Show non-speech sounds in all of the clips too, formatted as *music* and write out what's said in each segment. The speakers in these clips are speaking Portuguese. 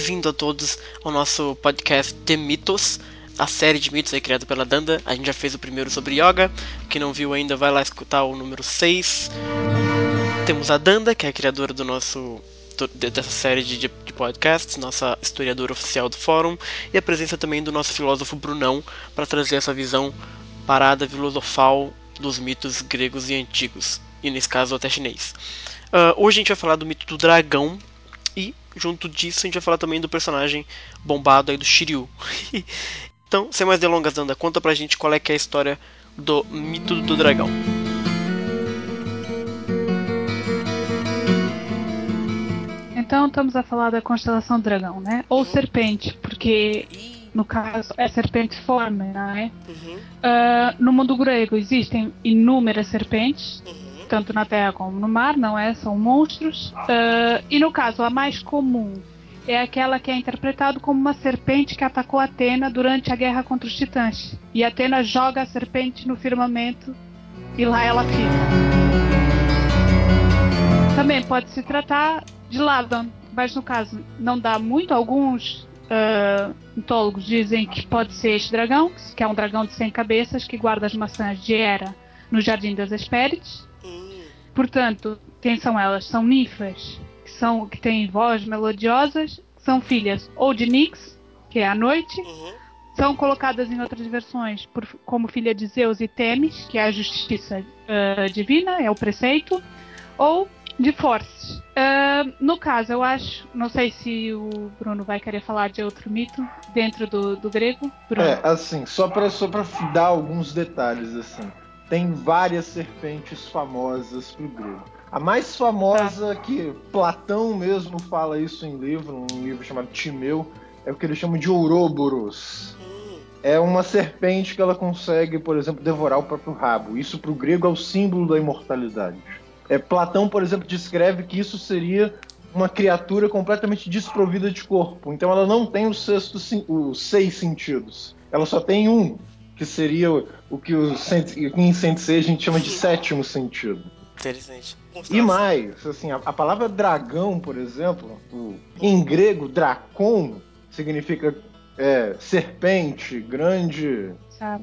bem-vindo a todos ao nosso podcast de mitos, a série de mitos aí criada pela Danda. A gente já fez o primeiro sobre yoga, quem não viu ainda vai lá escutar o número 6. Temos a Danda, que é a criadora do nosso dessa série de, de podcasts, nossa historiadora oficial do fórum, e a presença também do nosso filósofo Brunão para trazer essa visão parada filosofal dos mitos gregos e antigos, e nesse caso até chinês. Uh, hoje a gente vai falar do mito do dragão, junto disso a gente vai falar também do personagem bombado aí do Shiryu. *laughs* então, sem mais delongas, Danda, conta pra gente qual é que é a história do mito do dragão. Então estamos a falar da constelação do dragão, né? Ou uhum. serpente, porque no caso é serpente forme, não é? Uhum. Uh, no mundo grego existem inúmeras serpentes. Uhum tanto na terra como no mar, não é? São monstros. Uh, e no caso, a mais comum é aquela que é interpretado como uma serpente que atacou Atena durante a guerra contra os titãs. E Atena joga a serpente no firmamento e lá ela fica. Também pode se tratar de Laban, mas no caso não dá muito. Alguns uh, mitólogos dizem que pode ser este dragão, que é um dragão de 100 cabeças que guarda as maçãs de Hera no Jardim das Hespérides. Portanto, quem são elas? São ninfas que, são, que têm voz melodiosas, são filhas ou de Nix, que é a noite, uhum. são colocadas em outras versões por, como filha de Zeus e Temis, que é a justiça uh, divina, é o preceito, ou de Forces. Uh, no caso, eu acho, não sei se o Bruno vai querer falar de outro mito dentro do, do grego. Bruno. É, assim, só para só dar alguns detalhes, assim tem várias serpentes famosas pro grego. A mais famosa tá. que Platão mesmo fala isso em livro, um livro chamado Timeu, é o que eles chamam de Ouroboros. É uma serpente que ela consegue, por exemplo, devorar o próprio rabo. Isso para o grego é o símbolo da imortalidade. É, Platão, por exemplo, descreve que isso seria uma criatura completamente desprovida de corpo. Então ela não tem os, sexto, os seis sentidos. Ela só tem um, que seria o que o em Sensei a gente chama de sétimo sentido. Interessante. E mais, assim, a, a palavra dragão, por exemplo, o, em grego, dracon significa é, serpente, grande,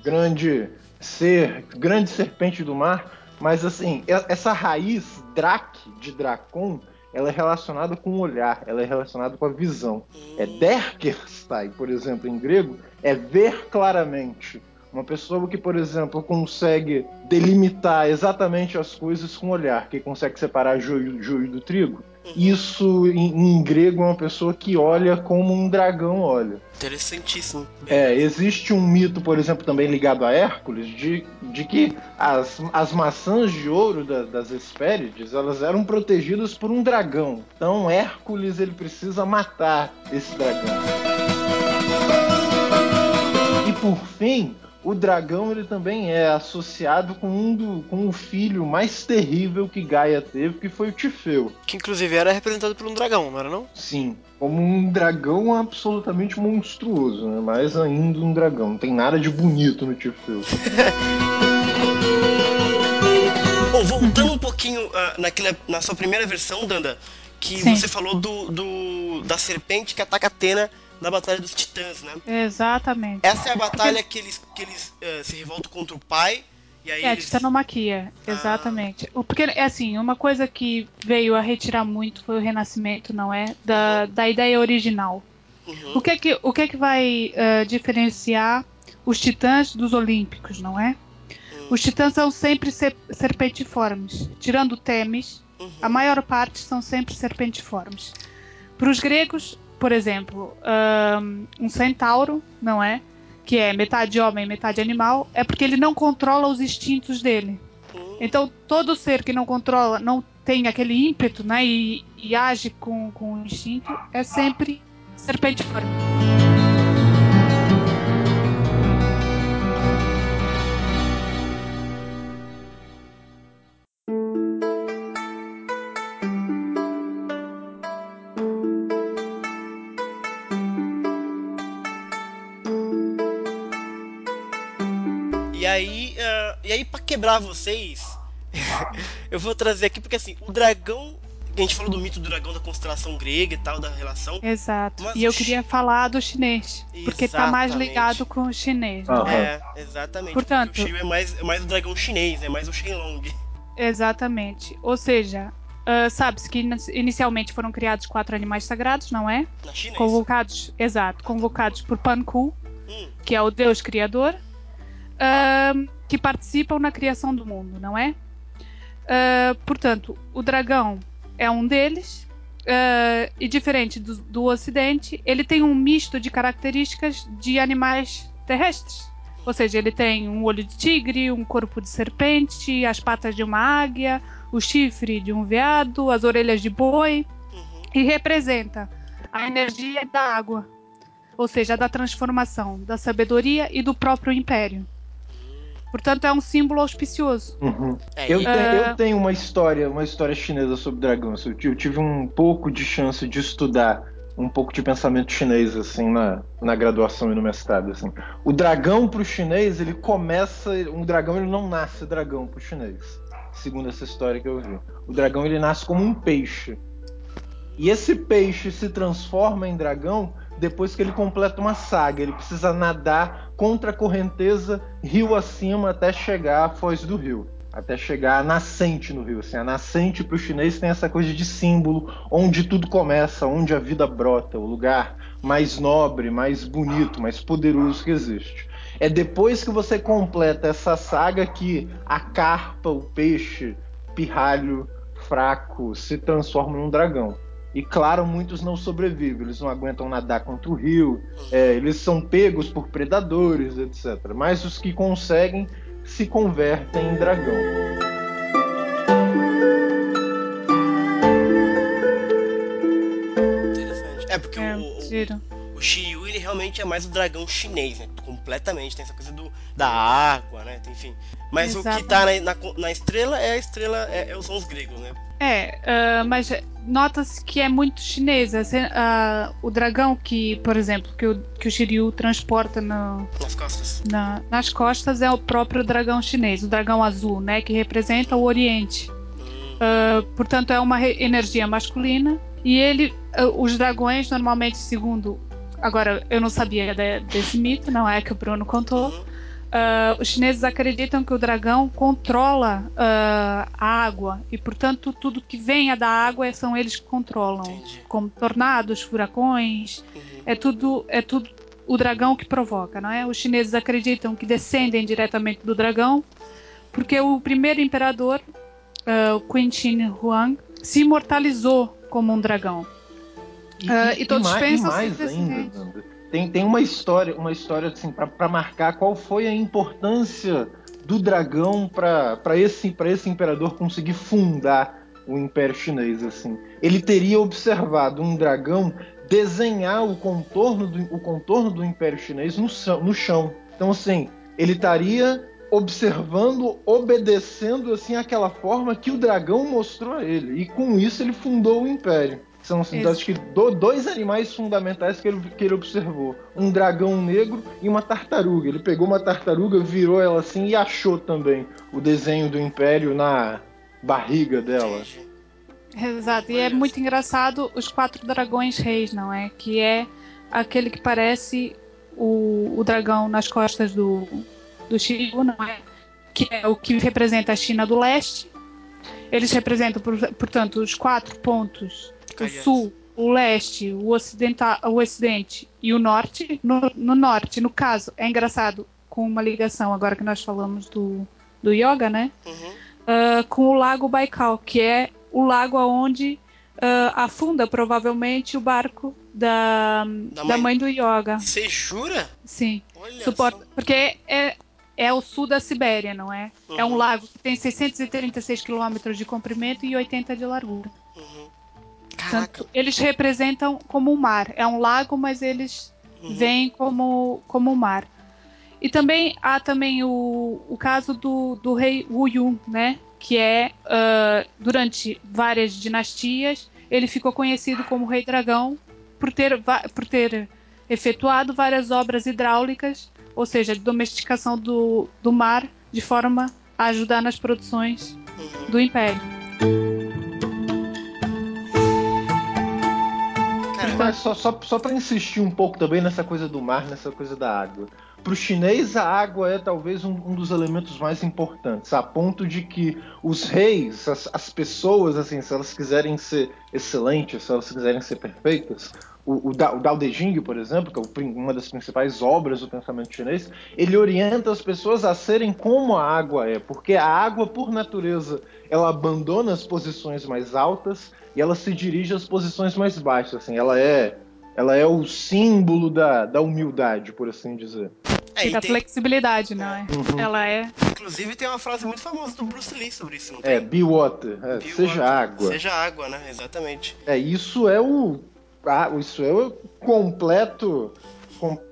grande ser, grande serpente do mar. Mas assim, essa raiz drak de dracon, ela é relacionada com o olhar, ela é relacionada com a visão. É hum. derkerstai, por exemplo, em grego, é ver claramente. Uma pessoa que, por exemplo, consegue delimitar exatamente as coisas com o olhar, que consegue separar joio, joio do trigo, uhum. isso em, em, grego é uma pessoa que olha como um dragão olha. Interessantíssimo. É, existe um mito, por exemplo, também ligado a Hércules, de, de que as, as maçãs de ouro da, das Hespérides, elas eram protegidas por um dragão. Então Hércules ele precisa matar esse dragão. E por fim, o dragão ele também é associado com um do, com o filho mais terrível que Gaia teve, que foi o Tifeu. Que inclusive era representado por um dragão, não era não? Sim, como um dragão absolutamente monstruoso, né? Mais ainda um dragão. Não tem nada de bonito no Tifeu. *laughs* Bom, voltando um pouquinho uh, naquela, na sua primeira versão, Danda, que Sim. você falou do, do, da serpente que ataca Atena na Batalha dos Titãs, né? Exatamente. Essa é a batalha Porque... que eles, que eles uh, se revoltam contra o pai. E aí é, eles... titanomaquia, ah. exatamente. Ah. Porque, é assim, uma coisa que veio a retirar muito foi o renascimento, não é? Da, uhum. da ideia original. Uhum. O, que é que, o que é que vai uh, diferenciar os titãs dos olímpicos, não é? Uhum. Os titãs são sempre ser, serpentiformes. Tirando Temis, uhum. a maior parte são sempre serpentiformes. Para os gregos, por exemplo, um centauro, não é? Que é metade homem, metade animal, é porque ele não controla os instintos dele. Então, todo ser que não controla, não tem aquele ímpeto, né? E, e age com, com o instinto, é sempre serpentiforme. Aí, uh, e aí para quebrar vocês, *laughs* eu vou trazer aqui porque assim, o dragão A gente falou do mito do dragão da constelação grega e tal, da relação. Exato. Mas e eu queria falar do chinês. Exatamente. Porque tá mais ligado com o chinês. Uhum. É, exatamente. Portanto, o Shiryu é mais, é mais o dragão chinês, é mais o Shenlong. Exatamente. Ou seja, uh, sabe-se que inicialmente foram criados quatro animais sagrados, não é? Na China, convocados, exato, convocados por Pan Ku, hum. que é o deus criador, uh, que participam na criação do mundo, não é? Uh, portanto, o dragão é um deles. Uh, e diferente do, do Ocidente, ele tem um misto de características de animais terrestres. Ou seja, ele tem um olho de tigre, um corpo de serpente, as patas de uma águia, o chifre de um veado, as orelhas de boi, e representa a energia da água, ou seja, da transformação, da sabedoria e do próprio império. Portanto, é um símbolo auspicioso. Uhum. É, eu, tenho, eu, tenho, uma história, uma história chinesa sobre dragões. Eu tive um pouco de chance de estudar um pouco de pensamento chinês assim na, na graduação e no mestrado assim. O dragão para o chinês ele começa, um dragão ele não nasce dragão para o chinês, segundo essa história que eu vi. O dragão ele nasce como um peixe e esse peixe se transforma em dragão depois que ele completa uma saga. Ele precisa nadar contra a correnteza rio acima até chegar à foz do rio. Até chegar à nascente no rio. Assim, a nascente para o chinês tem essa coisa de símbolo, onde tudo começa, onde a vida brota, o lugar mais nobre, mais bonito, mais poderoso que existe. É depois que você completa essa saga que a carpa, o peixe, pirralho fraco, se transforma num dragão. E claro, muitos não sobrevivem, eles não aguentam nadar contra o rio, é, eles são pegos por predadores, etc. Mas os que conseguem se convertem em dragão. Interessante. É porque é, o, o, o Shiryu ele realmente é mais o dragão chinês, né? Completamente. Tem essa coisa do, da água, né? Enfim. Mas Exatamente. o que tá na, na, na, estrela é a estrela, é, é, são os gregos, né? É, uh, mas nota-se que é muito chinesa. Uh, o dragão que, por exemplo, que o, que o Shiryu transporta no, nas costas. Na, nas costas é o próprio dragão chinês, o dragão azul, né, que representa o Oriente. Uh, portanto, é uma energia masculina e ele, os dragões normalmente, segundo, agora eu não sabia de, desse mito, não é que o Bruno contou. Uhum Uh, os chineses acreditam que o dragão controla uh, a água e, portanto, tudo que venha da água são eles que controlam, Entendi. como tornados, furacões, uhum. é tudo é tudo o dragão que provoca, não é? Os chineses acreditam que descendem diretamente do dragão, porque o primeiro imperador, uh, Qin Shi Huang, se imortalizou como um dragão. E, uh, e, e todos e pensam mais, mais ainda, tem, tem uma história, uma história assim para marcar qual foi a importância do dragão para esse para esse imperador conseguir fundar o Império Chinês assim. Ele teria observado um dragão desenhar o contorno do, o contorno do Império Chinês no, no chão. Então assim, ele estaria observando, obedecendo assim aquela forma que o dragão mostrou a ele. E com isso ele fundou o império. São assim, acho que do, dois animais fundamentais que ele, que ele observou: um dragão negro e uma tartaruga. Ele pegou uma tartaruga, virou ela assim e achou também o desenho do império na barriga dela. Exato, e é muito engraçado os quatro dragões reis, não é? Que é aquele que parece o, o dragão nas costas do, do Shiryu, não é? Que é o que representa a China do Leste. Eles representam, portanto, os quatro pontos o sul, o leste, o ocidental, o ocidente e o norte. No, no, norte, no caso, é engraçado com uma ligação agora que nós falamos do, do yoga, né? Uhum. Uh, com o lago Baikal, que é o lago aonde uh, afunda provavelmente o barco da, da, da mãe. mãe. do yoga. Você jura? Sim. Suporta, porque é, é o sul da Sibéria, não é? Uhum. É um uhum. lago que tem 636 quilômetros de comprimento e 80 de largura. Uhum. Portanto, eles representam como o mar. É um lago, mas eles uhum. vêm como, como o mar. E também há também o, o caso do, do rei Wu Yun, né? Que é, uh, durante várias dinastias, ele ficou conhecido como Rei Dragão por ter, por ter efetuado várias obras hidráulicas, ou seja, de domesticação do, do mar, de forma a ajudar nas produções uhum. do Império. Mas só, só, só para insistir um pouco também nessa coisa do mar, nessa coisa da água. Para o chinês, a água é talvez um, um, dos elementos mais importantes, a ponto de que os reis, as, as, pessoas, assim, se elas quiserem ser excelentes, se elas quiserem ser perfeitas, o, o, o Dao De Jing, por exemplo, que é uma das principais obras do pensamento chinês, ele orienta as pessoas a serem como a água é, porque a água, por natureza, ela abandona as posições mais altas e ela se dirige às posições mais baixas. Assim, ela é ela é o símbolo da, da humildade, por assim dizer. É, e da tem... flexibilidade, né? Uhum. Ela é. Inclusive tem uma frase muito famosa do Bruce Lee sobre isso, não tem? É, be water. É, be seja water. água. Seja água, né? Exatamente. É, isso é o. Ah, isso é o completo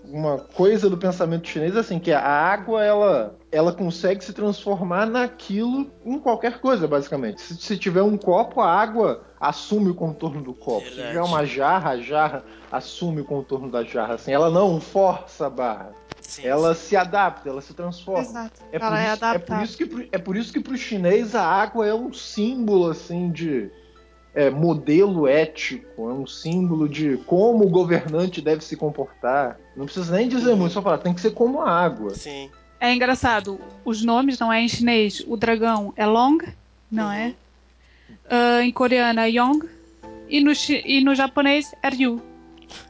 uma coisa do pensamento chinês assim que a água ela ela consegue se transformar naquilo em qualquer coisa basicamente se, se tiver um copo a água assume o contorno do copo Verdade. se tiver uma jarra a jarra assume o contorno da jarra assim ela não força a barra Sim, ela sim. se adapta, ela se transforma. Exato. É, ela por é, isso, é por isso que é por isso que para o chinês a água é um símbolo assim de é, modelo ético, é um símbolo de como o governante deve se comportar. Não precisa nem dizer muito, só falar, tem que ser como a água. Sim. É engraçado, os nomes não é em chinês, o dragão é Long, não é? uhum. é? Uh, em coreano é Yong, e no, e no japonês é Ryu.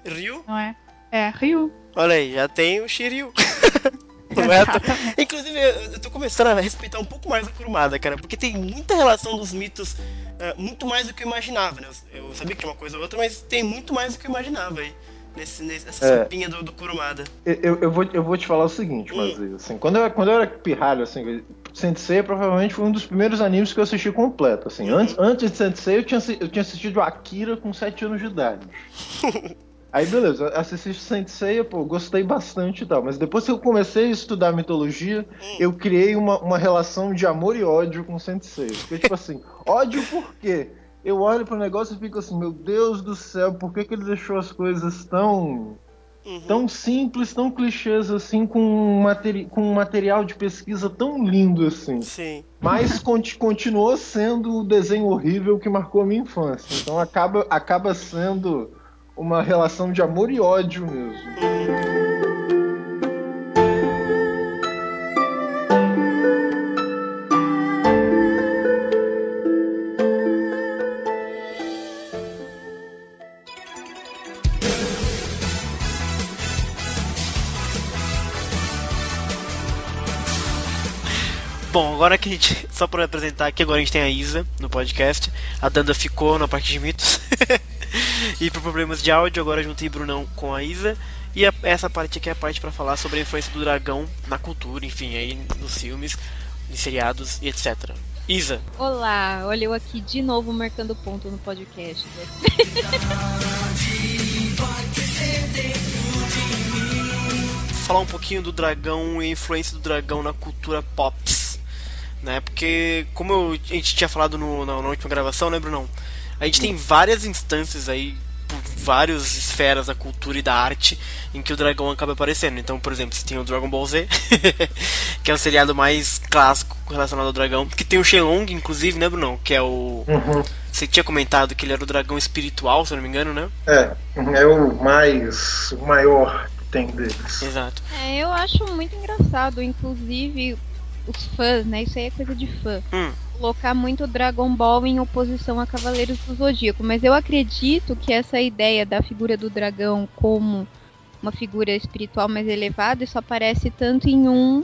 Ryu? Não é? É, Ryu. Olha aí, já tem o Shiryu. *laughs* É Inclusive, eu tô começando a respeitar um pouco mais a Kurumada, cara, porque tem muita relação dos mitos, uh, muito mais do que eu imaginava, né? Eu, eu, sabia que tinha uma coisa ou outra, mas tem muito mais do que eu imaginava aí. Nesse, nessa é, sopinha do, do Kurumada. Eu, eu, vou, eu vou te falar o seguinte, hum. assim, quando eu, quando eu era pirralho, assim, Sensei provavelmente foi um dos primeiros animes que eu assisti completo, assim. Uhum. Antes, antes de Sensei, eu tinha, eu tinha assistido Akira com 7 anos de idade. *laughs* Aí beleza, assisti Saint Seiya, pô, gostei bastante e tal. Mas depois que eu comecei a estudar mitologia, hum. eu criei uma, uma relação de amor e ódio com Saint Seiya. Porque, tipo assim, *laughs* ódio por quê? Eu olho pro negócio e fico assim, meu Deus do céu, por que, que ele deixou as coisas tão. Uhum. tão simples, tão clichês assim, com um, materi com um material de pesquisa tão lindo assim. Sim. Mas *laughs* continuou sendo o desenho horrível que marcou a minha infância. Então acaba, acaba sendo uma relação de amor e ódio mesmo. Bom, agora que a gente. Só para apresentar aqui, agora a gente tem a Isa no podcast. A Danda ficou na parte de mitos. *laughs* e por problemas de áudio, agora juntei Brunão com a Isa. E a, essa parte aqui é a parte para falar sobre a influência do dragão na cultura, enfim, aí nos filmes, em seriados e etc. Isa. Olá, olha eu aqui de novo marcando ponto no podcast. *laughs* falar um pouquinho do dragão e a influência do dragão na cultura pop né? Porque, como eu, a gente tinha falado no, na, na, última gravação, né, Brunão? A gente tem várias instâncias aí, por várias esferas da cultura e da arte, em que o dragão acaba aparecendo. Então, por exemplo, você tem o Dragon Ball Z, *laughs* que é o seriado mais clássico relacionado ao dragão, que tem o Shenlong, inclusive, né, Brunão? Que é o. Uhum. Você tinha comentado que ele era o dragão espiritual, se eu não me engano, né? É, é o mais. o maior que tem deles. Exato. É, eu acho muito engraçado, inclusive os fãs, né? Isso aí é coisa de fã. Hum. Colocar muito Dragon Ball em oposição a Cavaleiros do Zodíaco. Mas eu acredito que essa ideia da figura do dragão como uma figura espiritual mais elevada, isso aparece tanto em um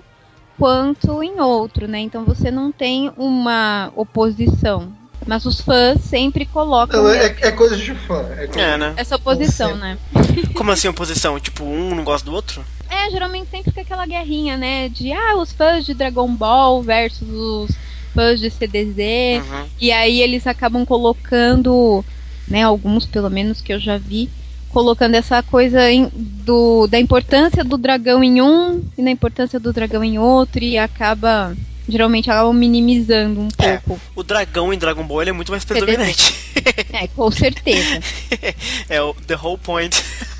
quanto em outro, né? Então você não tem uma oposição. Mas os fãs sempre colocam. Não, é, é, coisa de fã. É, coisa é né? Essa oposição, né? *laughs* Como assim oposição? Tipo, um não gosta do outro? É, geralmente sempre fica aquela guerrinha, né? De ah, os fãs de Dragon Ball versus os fãs de CDZ. Uhum. E aí eles acabam colocando, né, alguns pelo menos que eu já vi, colocando essa coisa em, do, da importância do dragão em um e da importância do dragão em outro e acaba geralmente acabam minimizando um é, pouco. O dragão em Dragon Ball é muito mais predominante. *laughs* É, com certeza. *laughs* é o the whole point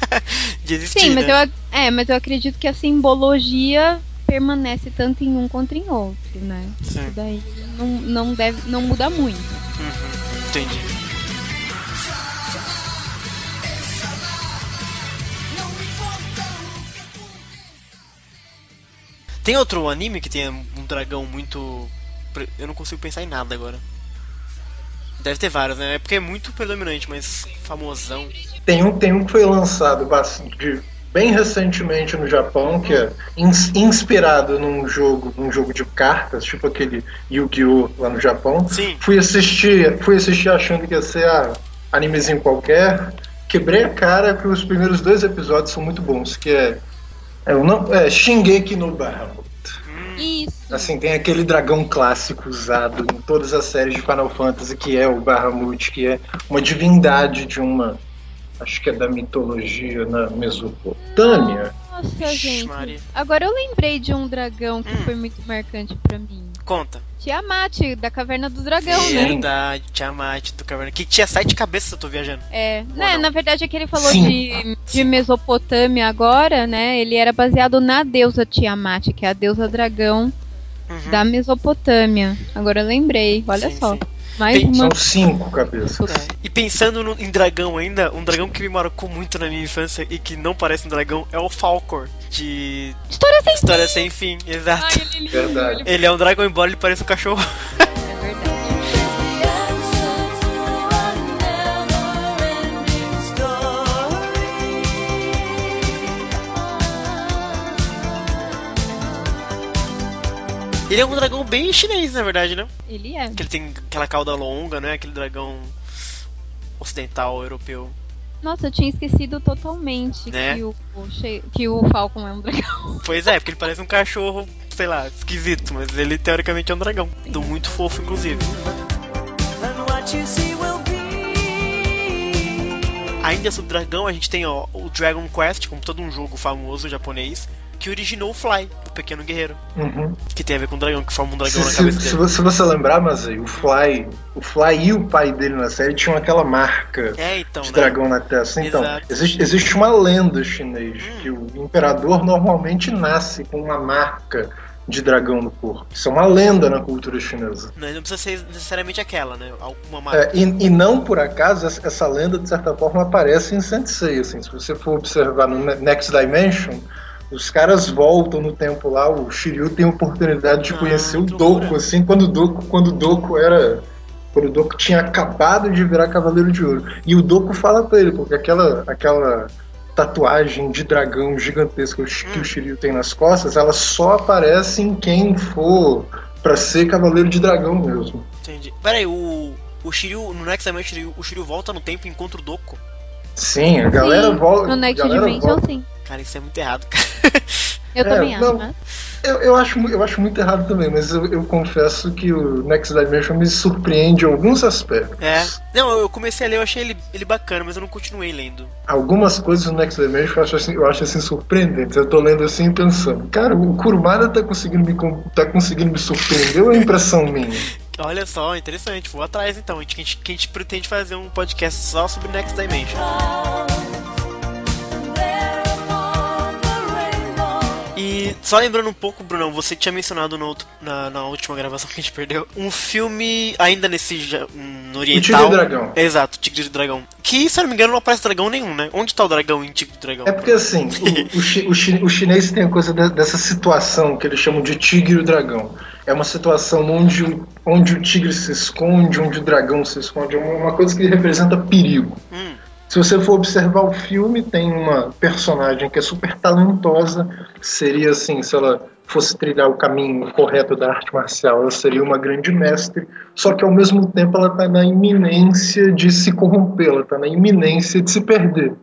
*laughs* de existir. Sim, mas, né? eu, é, mas eu acredito que a simbologia permanece tanto em um quanto em outro, né? Sim. Isso daí não, não deve não muda muito. Uhum, entendi. Tem outro anime que tem um dragão muito. Eu não consigo pensar em nada agora. Deve ter vários, né? É porque é muito predominante, mas famosão. Tem um, tem um que foi lançado bastante bem recentemente no Japão, que é ins, inspirado num jogo, num jogo de cartas, tipo aquele Yu-Gi-Oh! lá no Japão. Sim. Fui assistir, fui assistir achando que ia ser a animezinho qualquer. Quebrei a cara que os primeiros dois episódios são muito bons, que é, é, não, é Shingeki no Bahamut. Isso. Assim, tem aquele dragão clássico usado em todas as séries de Final Fantasy, que é o Bahamut, que é uma divindade de uma. Acho que é da mitologia na Mesopotâmia. Nossa, gente. Agora eu lembrei de um dragão que hum. foi muito marcante para mim. Conta. Tiamat, da Caverna do Dragão, Verdade, né? Verdade, Tiamat do Caverna. Que tinha sete cabeças, eu tô viajando. É, né, na verdade é que ele falou de, de Mesopotâmia agora, né? Ele era baseado na deusa Tiamat, que é a deusa dragão uhum. da Mesopotâmia. Agora eu lembrei, olha sim, só. Sim. Mais uma... São cinco cabeças. É. E pensando no, em dragão ainda, um dragão que me marcou muito na minha infância e que não parece um dragão é o Falcor, de História Sem História Fim. Sem Fim, exato. Ai, ele, é Verdade. ele é um dragão, embora ele pareça um cachorro. *laughs* É verdade. Ele é um dragão bem chinês, na verdade, né? Ele é. Que ele tem aquela cauda longa, né? Aquele dragão ocidental, europeu. Nossa, eu tinha esquecido totalmente né? que, o, o, que o Falcon é um dragão. *laughs* Pois é, porque ele parece um cachorro, sei lá, esquisito, mas ele teoricamente é um dragão. Do muito fofo, inclusive. Ainda sobre dragão, a gente tem ó, o Dragon Quest, como todo um jogo famoso japonês, que originou o Fly, o pequeno guerreiro. Uhum. Que tem a ver com o dragão, que forma um dragão se, na cabeça se, dele. Se você lembrar, mas o Fly, o Fly e o pai dele na série tinham aquela marca é, então, de né? dragão na testa. Então, existe, existe uma lenda chinês hum. que o imperador normalmente nasce com uma marca de dragão no corpo. Isso é uma lenda na cultura chinesa. Não, não precisa ser necessariamente aquela, né? Alguma marca. É, e, e, não por acaso essa lenda de certa forma aparece em Sensei. Assim, se você for observar no Next Dimension, os caras voltam no tempo lá, o Shiryu tem a oportunidade de ah, conhecer o Doku, assim, quando o Doku, quando o Doku era. Quando o Doku tinha acabado de virar Cavaleiro de Ouro. E o Doku fala pra ele, porque aquela, aquela tatuagem de dragão gigantesca que o Shiryu tem nas costas, ela só aparece em quem for para ser Cavaleiro de Dragão mesmo. Entendi. Peraí, o, o Shiryu, no Next Dimension, o Shiryu volta no tempo e encontra o Doku? Sim, a galera volta. No Next Dimension, sim. Cara, isso é muito errado, cara. *laughs* Eu é, também acho, não, né? Eu, eu, acho, eu acho muito errado também, mas eu, eu, confesso que o Next Dimension me surpreende em alguns aspectos. É. Não, eu comecei a ler, eu achei ele, ele bacana, mas eu não continuei lendo. Algumas coisas do Next Dimension eu acho assim, eu acho assim surpreendentes. Eu tô lendo assim e pensando, cara, o Kurumada tá conseguindo me, tá conseguindo me surpreender ou é impressão minha? *laughs* Olha só, interessante. Vou atrás então. A gente, a gente, a gente pretende fazer um podcast só sobre Next Dimension. E só lembrando um pouco, Brunão, você tinha mencionado no outro, na, na, última gravação que a gente perdeu, um filme ainda nesse no oriental. O Tigre e Dragão. Exato, Tigre e Dragão. Que, se eu não me engano, não aparece dragão nenhum, né? Onde tá o dragão em Tigre e Dragão? É porque assim, o, o, chi, o, chi, o, chinês tem a coisa de, dessa situação que eles chamam de Tigre e Dragão. É uma situação onde, onde o tigre se esconde, onde o dragão se esconde. É uma coisa que representa perigo. Hum. Se você for observar o filme, tem uma personagem que é super talentosa. Seria assim, se ela fosse trilhar o caminho correto da arte marcial, ela seria uma grande mestre. Só que ao mesmo tempo ela está na iminência de se corromper, ela está na iminência de se perder.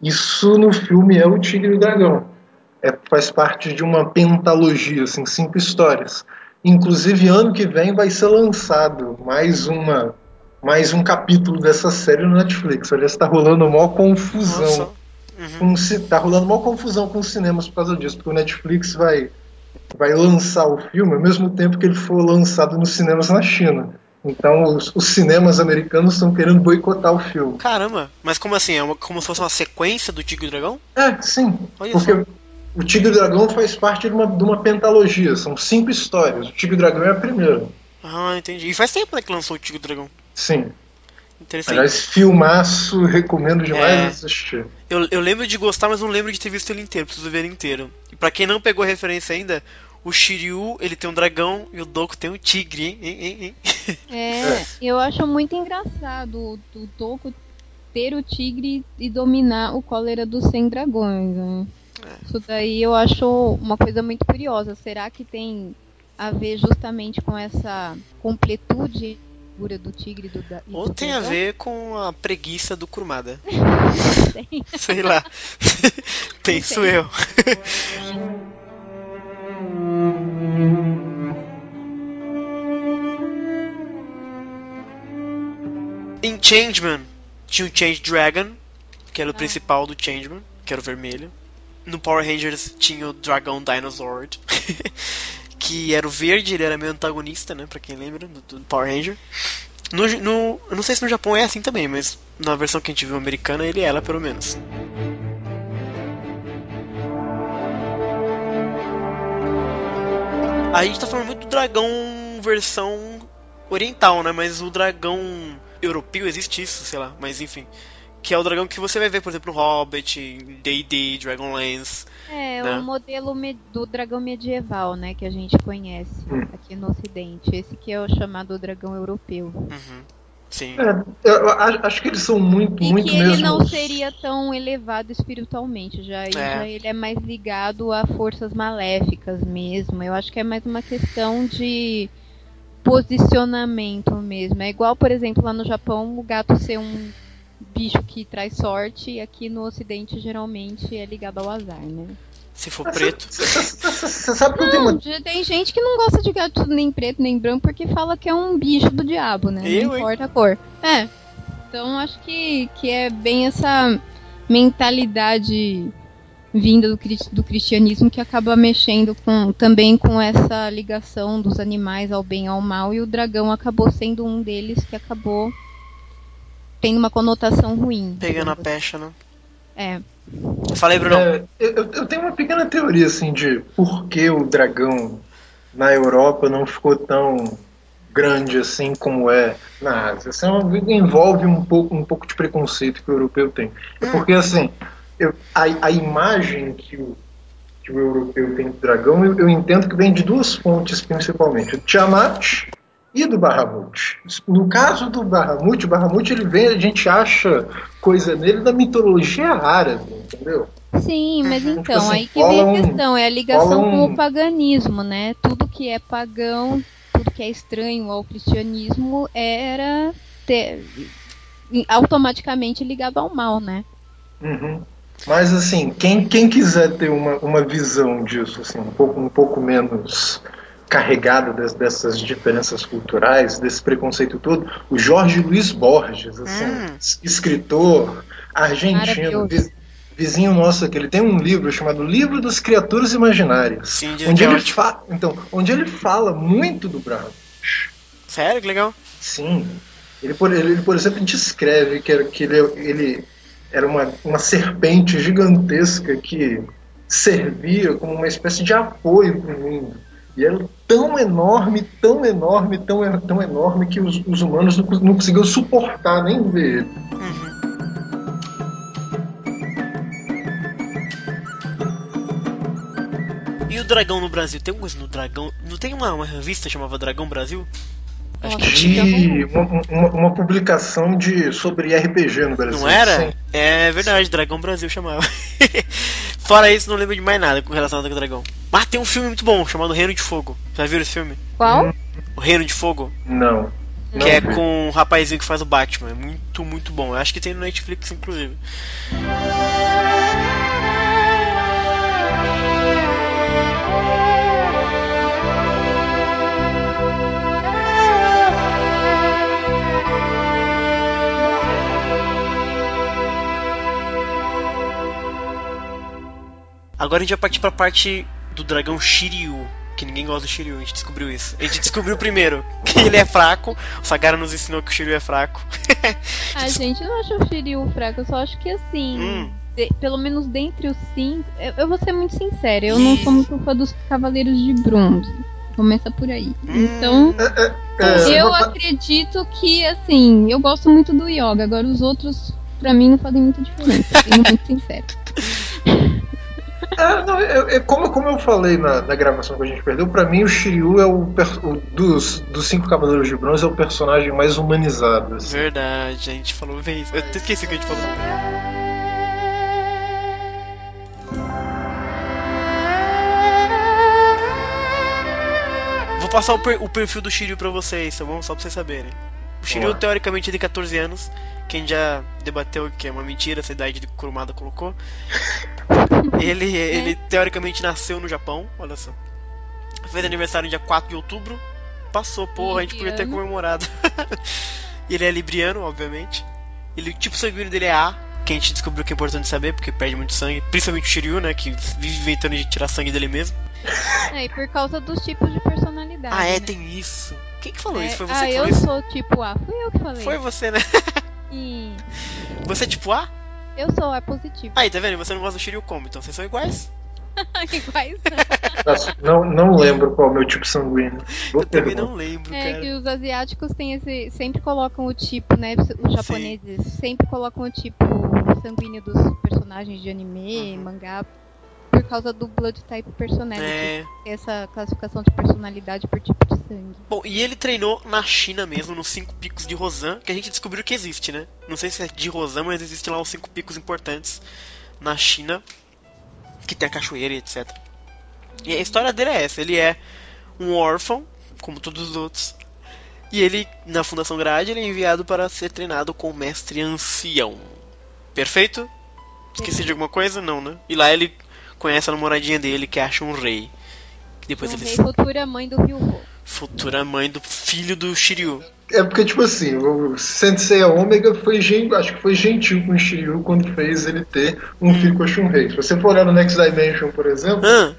Isso no filme é o Tigre e o Dragão. É, faz parte de uma pentalogia, assim, cinco histórias. Inclusive, ano que vem vai ser lançado mais uma mais um capítulo dessa série no Netflix. Aliás, está rolando uma confusão. Uhum. Com, tá rolando uma confusão com os cinemas por causa disso, porque o Netflix vai, vai lançar o filme ao mesmo tempo que ele for lançado nos cinemas na China. Então os, os cinemas americanos estão querendo boicotar o filme. Caramba, mas como assim? É uma, como se fosse uma sequência do Tigre e Dragão? É, sim. Olha porque só. o Tigre e Dragão faz parte de uma, de uma pentalogia, são cinco histórias. O Tigre e Dragão é a primeira. Ah, entendi. E faz tempo né, que lançou o Tigre e Dragão. Sim. Interessante. Aliás, filmaço, recomendo demais é. assistir. Eu, eu lembro de gostar, mas não lembro de ter visto ele inteiro, preciso ver ele inteiro. E pra quem não pegou a referência ainda, o Shiryu, ele tem um dragão e o Doku tem um tigre, hein? hein, hein. *laughs* É, é, eu acho muito engraçado o, o Doku ter o tigre e dominar o cólera dos 100 dragões. Né? É. Isso daí eu acho uma coisa muito curiosa. Será que tem a ver justamente com essa completude do tigre do, da, Ou do tem dragão? a ver com a preguiça do Kurumada. *laughs* *laughs* Sei lá. *laughs* Penso eu. em Changeman, tinha o Change Dragon, que era o ah. principal do Changeman, que era o vermelho. No Power Rangers tinha o Dragão Dinosaur, que era o verde, ele era meio antagonista, né? Pra quem lembra do, do Power Ranger. No, no, eu não sei se no Japão é assim também, mas na versão que a gente viu americana, ele é ela pelo menos. A gente tá falando muito do dragão versão oriental, né? Mas o dragão europeu existe isso, sei lá, mas enfim. Que é o dragão que você vai ver, por exemplo, no Hobbit, D&D, Dragonlance. É, né? o modelo do dragão medieval, né, que a gente conhece hum. aqui no ocidente. Esse que é o chamado dragão europeu. Uhum. Sim. É, eu acho que eles são muito, e muito que ele não seria tão elevado espiritualmente, já, é. já ele é mais ligado a forças maléficas mesmo. Eu acho que é mais uma questão de posicionamento mesmo. É igual, por exemplo, lá no Japão, o gato ser um bicho que traz sorte, e aqui no ocidente geralmente é ligado ao azar, né? Se for preto. Você sabe que não, tem uma... Tem gente que não gosta de gato nem preto nem branco porque fala que é um bicho do diabo, né? Eu, não importa hein? a cor. É. Então acho que, que é bem essa mentalidade vinda do, do cristianismo que acaba mexendo com, também com essa ligação dos animais ao bem e ao mal, e o dragão acabou sendo um deles que acabou tendo uma conotação ruim. Pegando a assim. pecha, né? É. Falei, Bruno. É, eu, eu, tenho uma pequena teoria assim de por que o dragão na Europa não ficou tão grande assim como é na Ásia. Isso é envolve um pouco, um pouco de preconceito que o europeu tem. É porque assim, eu, a, a imagem que o, que o europeu tem do dragão, eu, eu, entendo que vem de duas fontes principalmente, o Tiamat e do Bahamut. No caso do Bahamut, o Bahamut ele vem, a gente acha coisa nele da mitologia árabe, entendeu? Sim, mas então, assim, aí que vem a questão, é a ligação um... com o paganismo, né? Tudo que é pagão, tudo que é estranho ao cristianismo era ter, automaticamente ligado ao mal, né? Uhum. Mas assim, quem, quem quiser ter uma, uma visão disso, assim, um pouco, um pouco menos carregada des, dessas diferenças culturais, desse preconceito todo, o Jorge Luiz Borges, assim, hum. escritor argentino, vizinho nosso que ele tem um livro chamado Livro das Criaturas Imaginárias, Sim, onde ele fala, então, onde ele fala muito do Brahma. Sério, que legal. Sim. Ele, por, ele, por exemplo, descreve que, que ele, ele era uma, uma serpente gigantesca que servia como uma espécie de apoio para o mundo. E era tão enorme, tão enorme, tão, tão enorme que os, os humanos não, não conseguiam suportar nem ver ele. Uhum. E o dragão no Brasil? Tem coisa no dragão? Não tem uma, uma revista chamada Dragão Brasil? Acho que de uma, uma, uma, publicação de sobre RPG no Brasil. Não era? Sim. É verdade, Dragão Brasil chamava. *laughs* Fora isso, não lembro de mais nada com relação ao Dragão. Mas tem um filme muito bom chamado Reino de Fogo. Já viram esse filme? Qual? O Reino de Fogo. Não. Que não é vi. com o rapazinho que faz o Batman. É muito, muito bom. Eu acho que tem no Netflix, inclusive. Agora a gente vai partir pra parte do dragão Shiryu. Que ninguém gosta do Shiryu, a gente descobriu isso. A gente descobriu primeiro *laughs* que ele é fraco. O Sagara nos ensinou que o Shiryu é fraco. *laughs* a gente não acha o Shiryu fraco, eu só acho que assim. Hum. De, pelo menos dentre os cinco. Eu, eu, vou ser muito sincera, eu e... não sou muito fã dos Cavaleiros de Bronze. Começa por aí. Então, é, é, é, eu acredito que, assim, eu gosto muito do Yoga. Agora, os outros, pra mim, não fazem muita diferença. Sendo muito sincero. *laughs* É, não, é, é, como, como eu falei na, na, gravação que a gente perdeu, para mim o Shiryu é o, o, dos, dos cinco Cavaleiros de Bronze é o personagem mais humanizado. Assim. Verdade, a gente falou vez. Eu até esqueci o que a gente falou. Vou passar o, per, o perfil do Shiryu pra vocês, tá bom? Só pra vocês saberem. O Shiryu, Ué. teoricamente, tem 14 anos. Quem já debateu que é uma mentira essa idade que Kurumada colocou. ele, *laughs* é. ele teoricamente nasceu no Japão, olha só. Fez aniversário no dia 4 de outubro. Passou, porra, a gente podia ter comemorado. *laughs* ele é libriano, obviamente. Ele, o tipo sanguíneo dele é A, que a gente descobriu que é importante saber, porque perde muito sangue. Principalmente o Shiryu, né? Que vive inventando de tirar sangue dele mesmo. É, e por causa dos tipos de personalidade. Ah, é, né? tem isso. Quem que falou é, isso? Foi você ah, que falou isso? eu sou tipo A. Fui eu que falei. Foi você, né? *laughs* E... Você é tipo A? Eu sou, é positivo. Aí, tá vendo? Você não gosta do Shiryu como? Então vocês são iguais? *laughs* iguais? não, não lembro qual é o meu tipo sanguíneo. Vou eu também não lembro, é cara. que os asiáticos têm esse. sempre colocam o tipo, né? Os japoneses Sim. sempre colocam o tipo sanguíneo dos personagens de anime, uhum. mangá, por causa do Blood Type Personality. É. Essa classificação de personalidade por tipo de sangue. Bom, e ele treinou na China mesmo, nos cinco picos de Rosan, que a gente descobriu que existe, né? Não sei se é de Rosan, mas existe lá os cinco picos importantes na China, que tem a cachoeira e etc. E a história dele é essa: ele é um órfão, como todos os outros. E ele, na Fundação Grade, ele é enviado para ser treinado com o mestre ancião. Perfeito? Esqueci de alguma coisa? Não, né? E lá ele conhece a namoradinha dele, que acha um rei. Depois um eles... rei futura mãe do Ryuho. Futura mãe do filho do Shiryu. É porque, tipo assim, o Sensei Omega foi acho que foi gentil com o Shiryu quando fez ele ter um hum. filho com a Shunrei. Se você for olhar no Next Dimension, por exemplo, hum.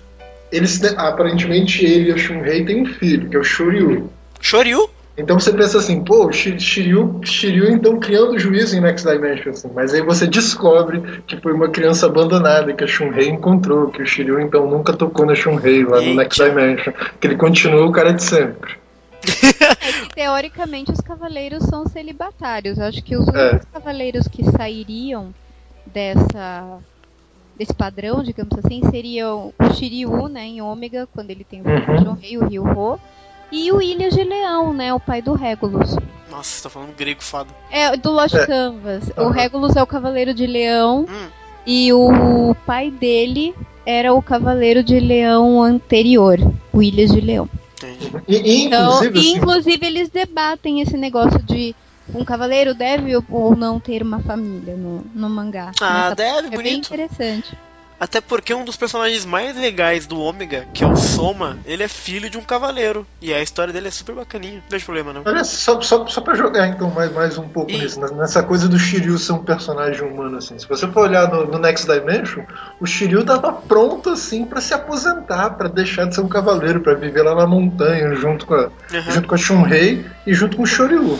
eles, aparentemente ele e a Shunrei têm um filho, que é o Shoryu. Shoryu? Então você pensa assim, pô, Shiryu, Shiryu então criando juízo em Next Dimension, assim. mas aí você descobre que foi uma criança abandonada que a Shunrei encontrou, que o Shiryu então nunca tocou na Shunrei lá Eita. no Next Dimension, que ele continua o cara de sempre. É que, teoricamente os cavaleiros são celibatários. Eu acho que os é. únicos cavaleiros que sairiam dessa desse padrão, digamos assim, seriam o Shiryu, né, em Ômega, quando ele tem o uhum. Rei, o Ryu-Ho, e o Ilhas de Leão, né? O pai do Regulus. Nossa, você tá falando grego fado. É, do Lost é. Canvas. Uhum. O Regulus é o Cavaleiro de Leão. Hum. E o pai dele era o Cavaleiro de Leão anterior, o Ilhas de Leão. Entendi. E, e então, inclusive, assim... inclusive eles debatem esse negócio de um cavaleiro deve ou não ter uma família no, no mangá. Ah, deve, é bonito. bem interessante. Até porque um dos personagens mais legais do Ômega, que é o Soma, ele é filho de um cavaleiro. E a história dele é super bacaninha. Não vejo problema, não. Olha, só, só, só pra jogar então mais, mais um pouco e... nisso, nessa coisa do Shiryu ser um personagem humano, assim. Se você for olhar no, no Next Dimension, o Shiryu tava pronto, assim, para se aposentar, para deixar de ser um cavaleiro, para viver lá na montanha, junto com a, uhum. junto com a Shunrei e junto com o Shoryu.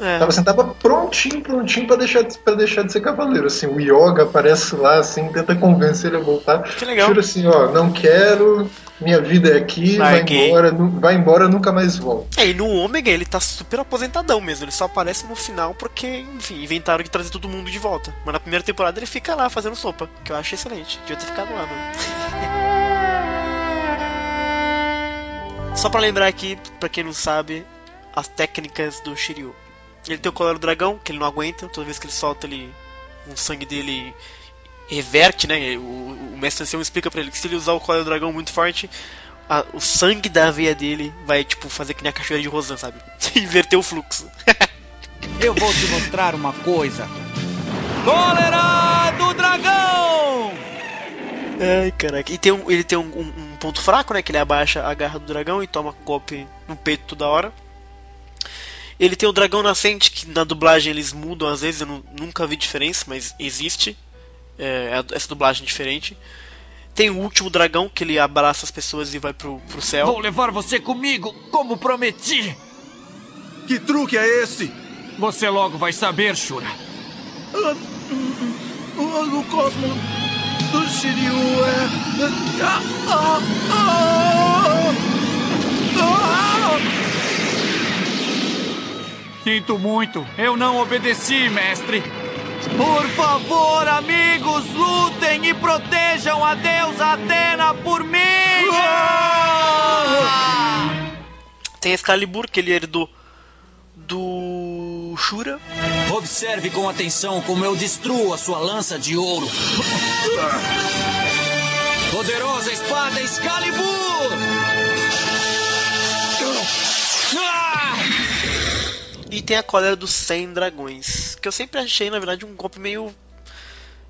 É. Tava, assim, tava prontinho, prontinho pra deixar, de, pra deixar de ser cavaleiro. Assim, o Yoga aparece lá, assim, tenta convencer ele a voltar. Que legal. Jura assim, ó, não quero, minha vida é aqui, vai, vai embora, vai embora, nunca mais volta. É, e no Ômega ele tá super aposentadão mesmo, ele só aparece no final porque, enfim, inventaram de trazer todo mundo de volta. Mas na primeira temporada ele fica lá fazendo sopa, que eu acho excelente. Devia ter ficado lá, mano. *laughs* Só pra lembrar aqui, pra quem não sabe, as técnicas do Shiryu. Ele tem o colar do dragão, que ele não aguenta, toda vez que ele solta ele. O sangue dele reverte, né? O, o mestre ancião explica pra ele que se ele usar o colar do dragão muito forte, a, o sangue da veia dele vai, tipo, fazer que nem a cachoeira de Rosan, sabe? *laughs* Inverter o fluxo. *laughs* Eu vou te mostrar uma coisa. Cólera do dragão! Ai, caraca. E tem um, ele tem um, um, um, ponto fraco, né? Que ele abaixa a garra do dragão e toma golpe no peito toda hora. Ele tem o dragão nascente, que na dublagem eles mudam às vezes, eu não, nunca vi diferença, mas existe é, essa dublagem diferente. Tem o último dragão, que ele abraça as pessoas e vai pro, pro céu. Vou levar você comigo, como prometi! Que truque é esse? Você logo vai saber, Shura. Ah, o cosmo do Shiryu é. Ah, ah, ah. Sinto muito, eu não obedeci, mestre. Por favor, amigos, lutem e protejam a deusa Atena por mim! Tem Excalibur, que ele herdou do Shura. Observe com atenção como eu destruo a sua lança de ouro. Poderosa espada Excalibur! E tem a cólera dos 100 dragões, que eu sempre achei, na verdade, um golpe meio.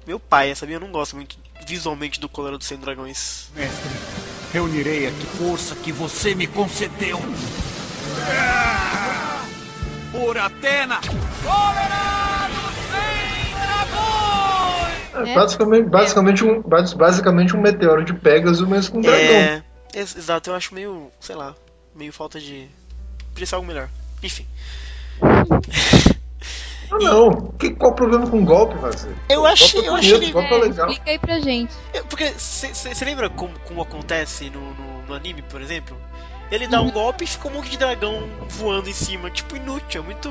meio paia, sabia? Eu não gosto muito visualmente do cólera dos 100 dragões. Mestre, reunirei a força que você me concedeu. Por Atena! Cólera dos 100 dragões! É, basicamente, basicamente, um, bas- basicamente um meteoro de Pegasus, mas com um dragão. É. ex- Exato, eu acho meio. sei lá. meio falta de. podia ser algo melhor. Enfim. Ah, não. Que, qual o problema com golpe, Razer? Eu achei- golpe é eu achei bonito, ele- golpe é É, legal. explica aí pra gente. É, Porque você lembra como, como acontece no, no, no anime, por exemplo? Ele dá um golpe e fica um monte de dragão voando em cima. Tipo, inútil, é muito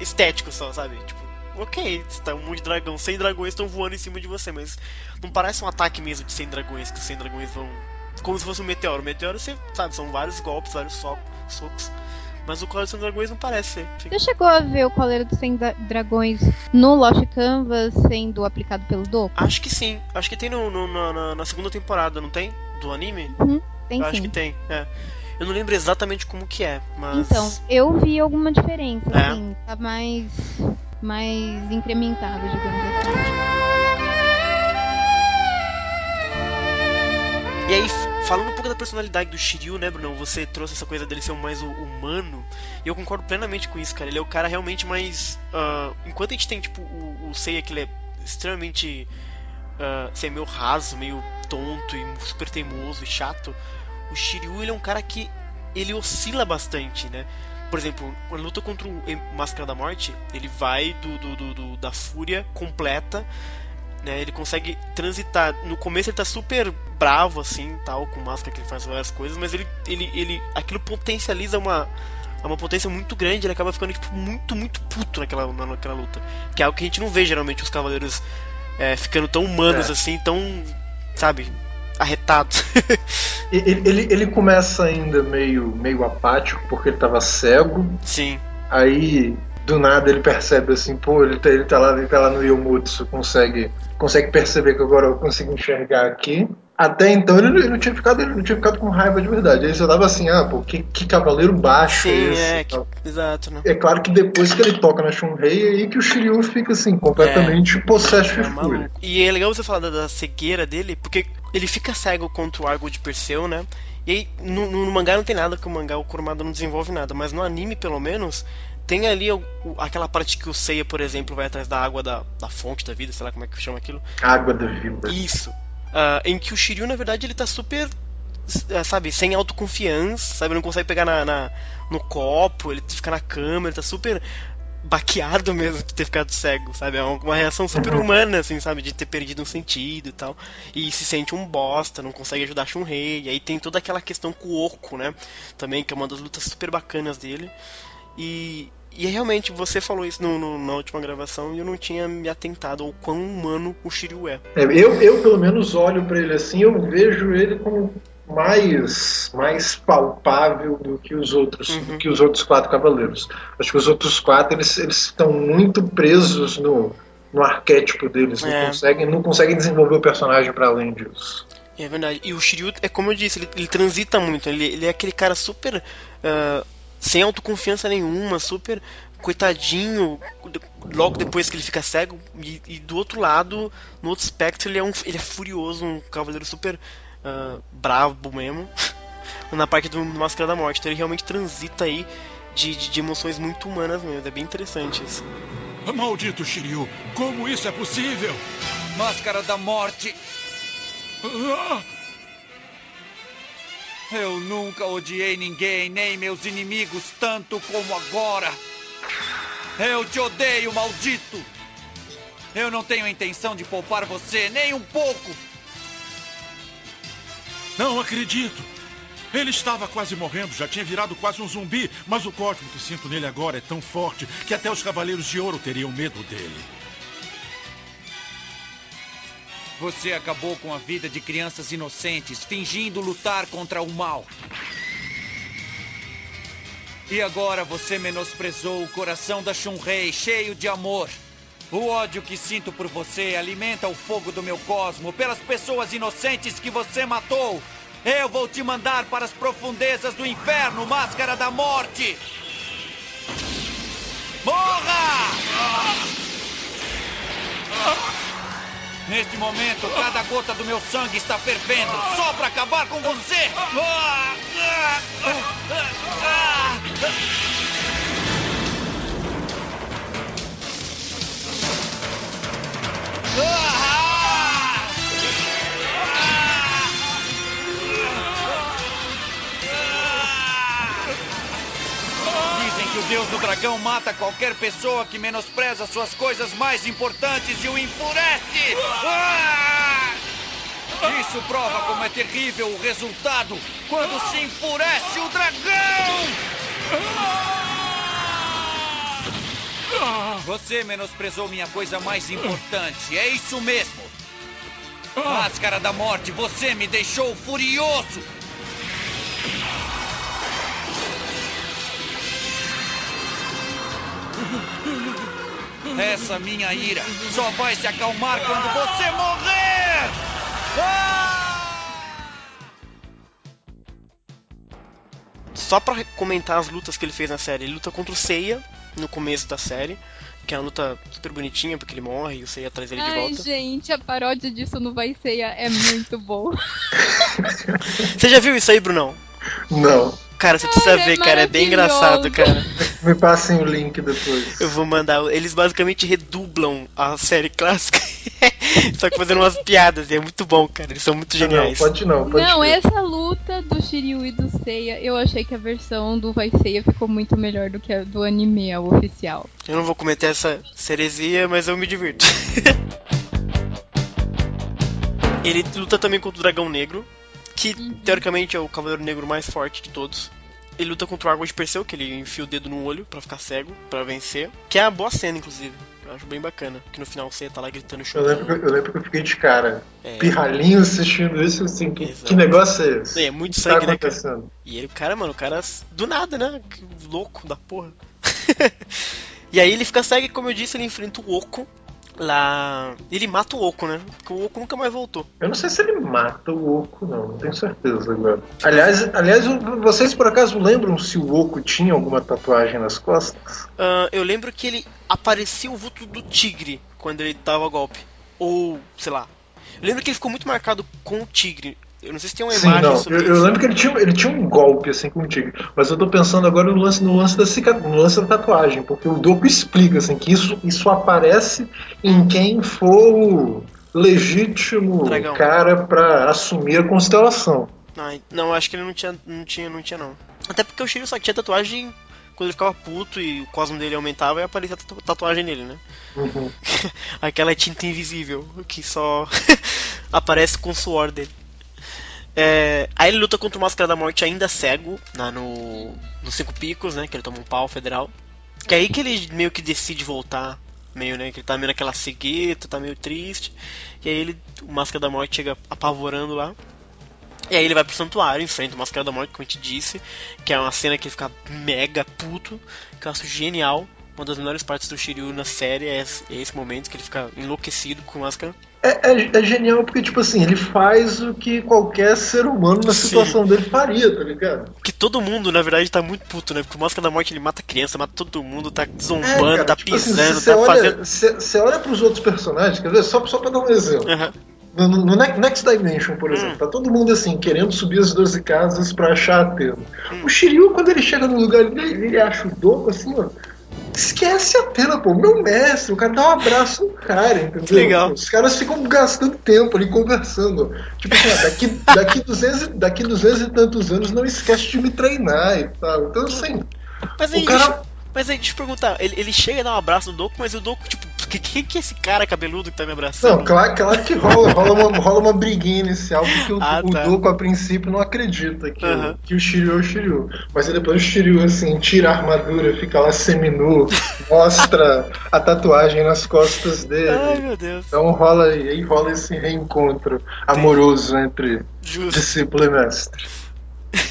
estético só, sabe? Tipo, ok, está um monte de dragão, 100 dragões estão voando em cima de você, mas não parece um ataque mesmo de 100 dragões, que os 100 dragões vão. Como se fosse um meteoro. O meteoro, você sabe, são vários golpes, vários so socos. Mas o Cólera dos 100 dragões não parece ser. Você chegou a ver o Cólera dos 100 da- Dragões no Lost Canvas sendo aplicado pelo Doku? Acho que sim, acho que tem no, no- na, na- segunda temporada, não tem? Do anime? Tem Eu acho sim. que tem, é. Eu não lembro exatamente como que é, mas. Então, eu vi alguma diferença, É? assim, tá mais, mais incrementado, digamos assim. E aí, falando um pouco da personalidade do Shiryu, né, Bruno? Você trouxe essa coisa dele ser mais hu- humano. E eu concordo plenamente com isso, cara. Ele é o cara realmente mais. ah, enquanto a gente tem, tipo, o, o Seiya, que ele é extremamente. ah, assim, meio raso, meio tonto e super teimoso e chato. O Shiryu, ele é um cara que. Ele oscila bastante, né? Por exemplo, quando luta contra o Máscara da Morte, ele vai do, do- do- do- da fúria completa né? Ele consegue transitar. No começo ele tá super bravo, assim, tal, com máscara que ele faz várias coisas, mas ele, ele, ele aquilo potencializa uma, uma potência muito grande, ele acaba ficando tipo, muito, muito puto naquela, na- naquela luta. Que é algo que a gente não vê geralmente os cavaleiros é, ficando tão humanos É. assim, tão, sabe, arretados. *laughs* Ele, ele, ele começa ainda meio, meio apático, porque ele tava cego. Sim. Aí, do nada, ele percebe assim, pô, ele tá, ele tá lá, ele tá lá no Yomutsu, consegue, consegue perceber que agora eu consigo enxergar aqui. Até então ele, não- ele não tinha ficado, ele não tinha ficado com raiva de verdade. Ele só tava assim, ah, pô, que, que cavaleiro baixo é Sim, esse? é, que, exato, né? É claro que depois que ele toca na Shunrei, é aí que o Shiryu fica assim, completamente É de fúria. maluco. E é legal você falar da, da cegueira dele, porque ele fica cego contra o Argo de Perseu, né? E aí, no, no mangá não tem nada que o mangá, o Kurumada não desenvolve nada, mas no anime, pelo menos, tem ali o- aquela parte que o Seiya, por exemplo, vai atrás da água da, da fonte da vida, sei lá como é que chama aquilo. Água da vida. Isso. Ah, em que o Shiryu, na verdade, ele tá super. s- Sabe, sem autoconfiança, sabe? Não consegue pegar na, na- no copo, ele fica na cama, ele tá super baqueado mesmo de ter ficado cego, sabe? É uma, uma reação super humana, assim, sabe? De ter perdido um sentido e tal. E se sente um bosta, não consegue ajudar Shunrei. E aí tem toda aquela questão com o Oco, né? Também, que é uma das lutas super bacanas dele. E, e realmente, você falou isso no- no- na última gravação e eu não tinha me atentado ao quão humano o Shiryu é. É, eu, eu, pelo menos, olho pra ele assim, eu vejo ele como mais, mais palpável do que os outros, Uhum. do que os outros quatro cavaleiros. Acho que os outros quatro eles, eles estão muito presos no, no arquétipo deles, É. não, conseguem, não conseguem desenvolver o personagem para além disso. É verdade. E o Shiryu, é como eu disse, ele, ele transita muito. Ele, ele é aquele cara super. ah, sem autoconfiança nenhuma, super coitadinho, logo depois que ele fica cego. E, e do outro lado, no outro espectro, ele é, um, ele é furioso, um cavaleiro super ah, brabo mesmo. *laughs* Na parte do Máscara da Morte. Então ele realmente transita aí de, de, de emoções muito humanas mesmo. É bem interessante isso. Maldito Shiryu, como isso é possível? Máscara da morte. Ah! Eu nunca odiei ninguém, nem meus inimigos, tanto como agora. Eu te odeio, maldito! Eu não tenho intenção de poupar você, nem um pouco! Não acredito. Ele estava quase morrendo, já tinha virado quase um zumbi, mas o código que sinto nele agora é tão forte que até os Cavaleiros de Ouro teriam medo dele. Você acabou com a vida de crianças inocentes, fingindo lutar contra o mal. E agora você menosprezou o coração da Shunrei, cheio de amor. O ódio que sinto por você alimenta o fogo do meu cosmo pelas pessoas inocentes que você matou. Eu vou te mandar para as profundezas do inferno, máscara da morte! Morra! Neste momento, cada gota do meu sangue está fervendo, só para acabar com você! Dizem o deus do dragão mata qualquer pessoa que menospreza suas coisas mais importantes e o enfurece! Ah! Isso prova como é terrível o resultado quando se enfurece o dragão! Você menosprezou minha coisa mais importante, é isso mesmo! Máscara da morte, você me deixou furioso! Essa minha ira só vai se acalmar quando você morrer! Ah! Só pra comentar as lutas que ele fez na série, ele luta contra o Seiya no começo da série, que é uma luta super bonitinha, porque ele morre e o Seiya traz ele de Ai, volta. gente, a paródia disso no Vai Ceia é muito boa. *laughs* Você já viu isso aí, Brunão? Não. Cara, você precisa Ai, é ver, cara, é bem engraçado, cara. Me passem o link depois. Eu vou mandar. Eles basicamente redublam a série clássica, *laughs* só que fazendo umas piadas, e é muito bom, cara. Eles são muito Não, geniais. pode não, pode Não, ver. essa luta do Shiryu e do Seiya, eu achei que a versão do Vai Seiya ficou muito melhor do que a do anime, a oficial. Eu não vou cometer essa heresia, mas eu me divirto. *laughs* Ele luta também contra o Dragão Negro, que teoricamente é o Cavaleiro Negro mais forte de todos. Ele luta contra o Água de Perseu, que ele enfia o dedo no olho pra ficar cego, pra vencer. Que é uma boa cena, inclusive. Eu acho bem bacana. Que no final você tá lá gritando e Eu lembro, chorando. eu lembro que eu fiquei de cara. É. Pirralhinho assistindo isso, assim, que, que negócio é esse? É, muito que sangue, tá né, cara? E ele, o cara, mano, o cara do nada, né? Que louco da porra. *laughs* e aí ele fica cego e, como eu disse, ele enfrenta o Oco lá. Ele mata o Oco, né? Porque o Oco nunca mais voltou. Eu não sei se ele mata o Oco, não, não tenho certeza agora. Aliás, aliás, vocês por acaso lembram se o Oco tinha alguma tatuagem nas costas? Ah, eu lembro que ele aparecia o vulto do tigre quando ele dava golpe. Ou, sei lá. Eu lembro que ele ficou muito marcado com o tigre. Eu não sei se tem uma Sim, imagem não. sobre Eu, isso. eu lembro que ele tinha, ele tinha um golpe assim com o tigre. Mas eu tô pensando agora no lance, no lance da cica- no lance da tatuagem, porque o Doku explica assim, que isso, isso aparece em quem for o legítimo Dragão. cara pra assumir a constelação. Não, não, acho que ele não tinha, não tinha, não tinha não. Até porque o Shiryu só tinha tatuagem quando ele ficava puto e o cosmo dele aumentava e aparecia a tatu- tatuagem nele, né? Uhum. *laughs* Aquela tinta invisível que só *laughs* aparece com o suor dele. É, aí ele luta contra o Máscara da Morte ainda cego, lá no, no Cinco Picos, né? Que ele toma um pau federal. Que é aí que ele meio que decide voltar. Meio, né? Que ele tá meio naquela cegueta, tá meio triste. E aí ele, o Máscara da Morte chega apavorando lá. E aí ele vai pro santuário, enfrenta o Máscara da Morte, como eu te disse. Que é uma cena que ele fica mega puto. Que eu acho genial. Uma das melhores partes do Shiryu na série é esse, é esse momento que ele fica enlouquecido com o Máscara. É, é- é genial porque, tipo assim, ele faz o que qualquer ser humano na Sim. situação dele faria, tá ligado? Que todo mundo, na verdade, tá muito puto, né? Porque o Máscara da Morte ele mata criança, mata todo mundo, tá É, zombando, cara, tá tipo assim, pisando, você tá olha, fazendo. Você olha pros outros personagens, quer ver? Só, só pra dar um exemplo. Aham. No, no- no Ne- Next Dimension, por exemplo, Hum. tá todo mundo assim, querendo subir as 12 casas pra achar a Atena. Hum. O Shiryu, quando ele chega no lugar, ele, ele acha o Doku assim, ó. Esquece a Atena, pô. Meu mestre, o cara dá um abraço no cara, entendeu? Legal. Os caras ficam gastando tempo ali conversando. Tipo assim, daqui, *laughs* daqui, 200, e- daqui 200 e tantos anos não esquece de me treinar e tal. Então, assim, Mas aí, o cara, Mas aí, deixa eu perguntar, ele, ele chega a dar um abraço no Doku, mas o Doku, tipo, quem que é esse cara cabeludo que tá me abraçando? Não, claro, claro que rola, rola, uma, rola uma briguinha inicial, porque o, Ah, o tá. Doku a princípio não acredita que, o, que o Shiryu é o Shiryu. Mas aí depois o Shiryu, assim, tira a armadura, fica lá seminu, *laughs* mostra a tatuagem nas costas Ai, dele. meu Deus. Então rola aí rola esse reencontro amoroso entre Justo. discípulo e mestre.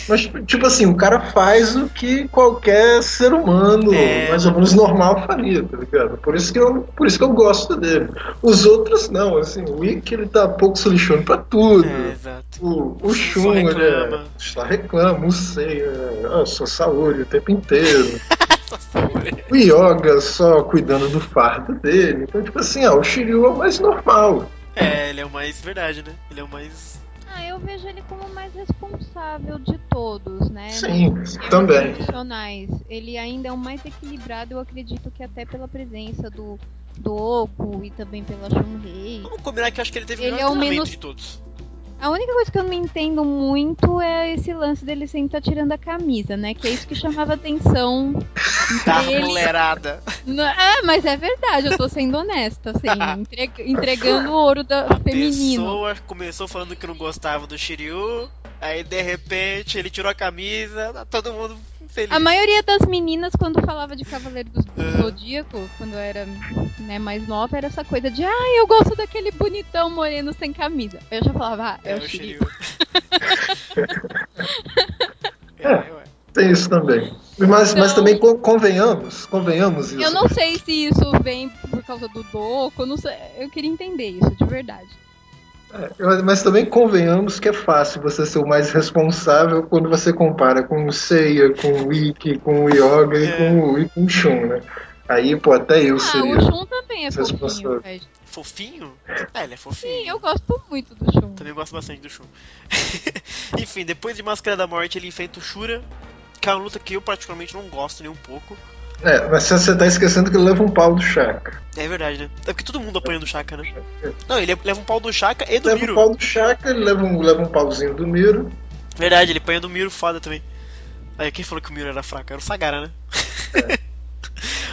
Mas, tipo assim, o cara faz o que qualquer ser humano, É. mais ou menos normal, faria, tá ligado? Por isso, que eu, por isso que eu gosto dele. Os outros não, assim, o Ikki ele tá pouco se lixando pra tudo. É, exato. O, o Shun, ele é, só reclama, o Sei, é, ah, só saúde o tempo inteiro. *laughs* o Yoga só cuidando do fardo dele. Então, tipo assim, ah, o Shiryu é o mais normal. É, ele é o mais verdade, né? Ele é o mais. Eu vejo ele como o mais responsável de todos, né? Sim, Nos termos também. emocionais. Ele ainda é o mais equilibrado, eu acredito que até pela presença do, do Oku e também pela Shunrei. Vamos combinar que eu acho que ele teve o Ele melhor é o treinamento menos- de todos. A única coisa que eu não entendo muito é esse lance dele sempre estar tirando a camisa, né? Que é isso que chamava atenção *laughs* Da dele. mulherada. É, mas é verdade, eu tô sendo honesta, assim, *laughs* entreg- entregando o ouro da feminino. Pessoa começou falando que não gostava do Shiryu, aí de repente ele tirou a camisa, tá todo mundo feliz. A maioria das meninas, quando falava de Cavaleiro do, Uhum. Zodíaco, quando eu era né, mais nova, era essa coisa de ai, eu gosto daquele bonitão moreno sem camisa. Eu já falava, ah, é, É o Shiryu. *laughs* É, É. ué. Tem isso também. Mas, mas Então- também co- convenhamos, convenhamos isso. Eu não sei se isso vem por causa do Doco, eu não sei. Eu queria entender isso, de verdade. É, Mas também convenhamos que é fácil você ser o mais responsável quando você compara com o Seiya, com o Ikki, com o Yoga e, É. com o, e com o Shun, né? Aí, pô, até eu ah, seria. o Shun também é fofinho, responsável. velho. Fofinho? É, ele é fofinho. Sim, eu gosto muito do Shun. Também gosto bastante do Shun. *laughs* Enfim, depois de Máscara da Morte, ele enfrenta o Shura, que é uma luta que eu particularmente não gosto nem um pouco. É, mas você tá esquecendo que ele leva um pau do Shaka. É verdade, né? É porque todo mundo apanha do Shaka, né? Não, ele leva um pau do Shaka e do Leva Miro. um pau do Shaka, ele leva um, leva um pauzinho do Miro. Verdade, ele apanha do Miro foda também. Aí quem falou que o Miro era fraco? Era o Sagara, né?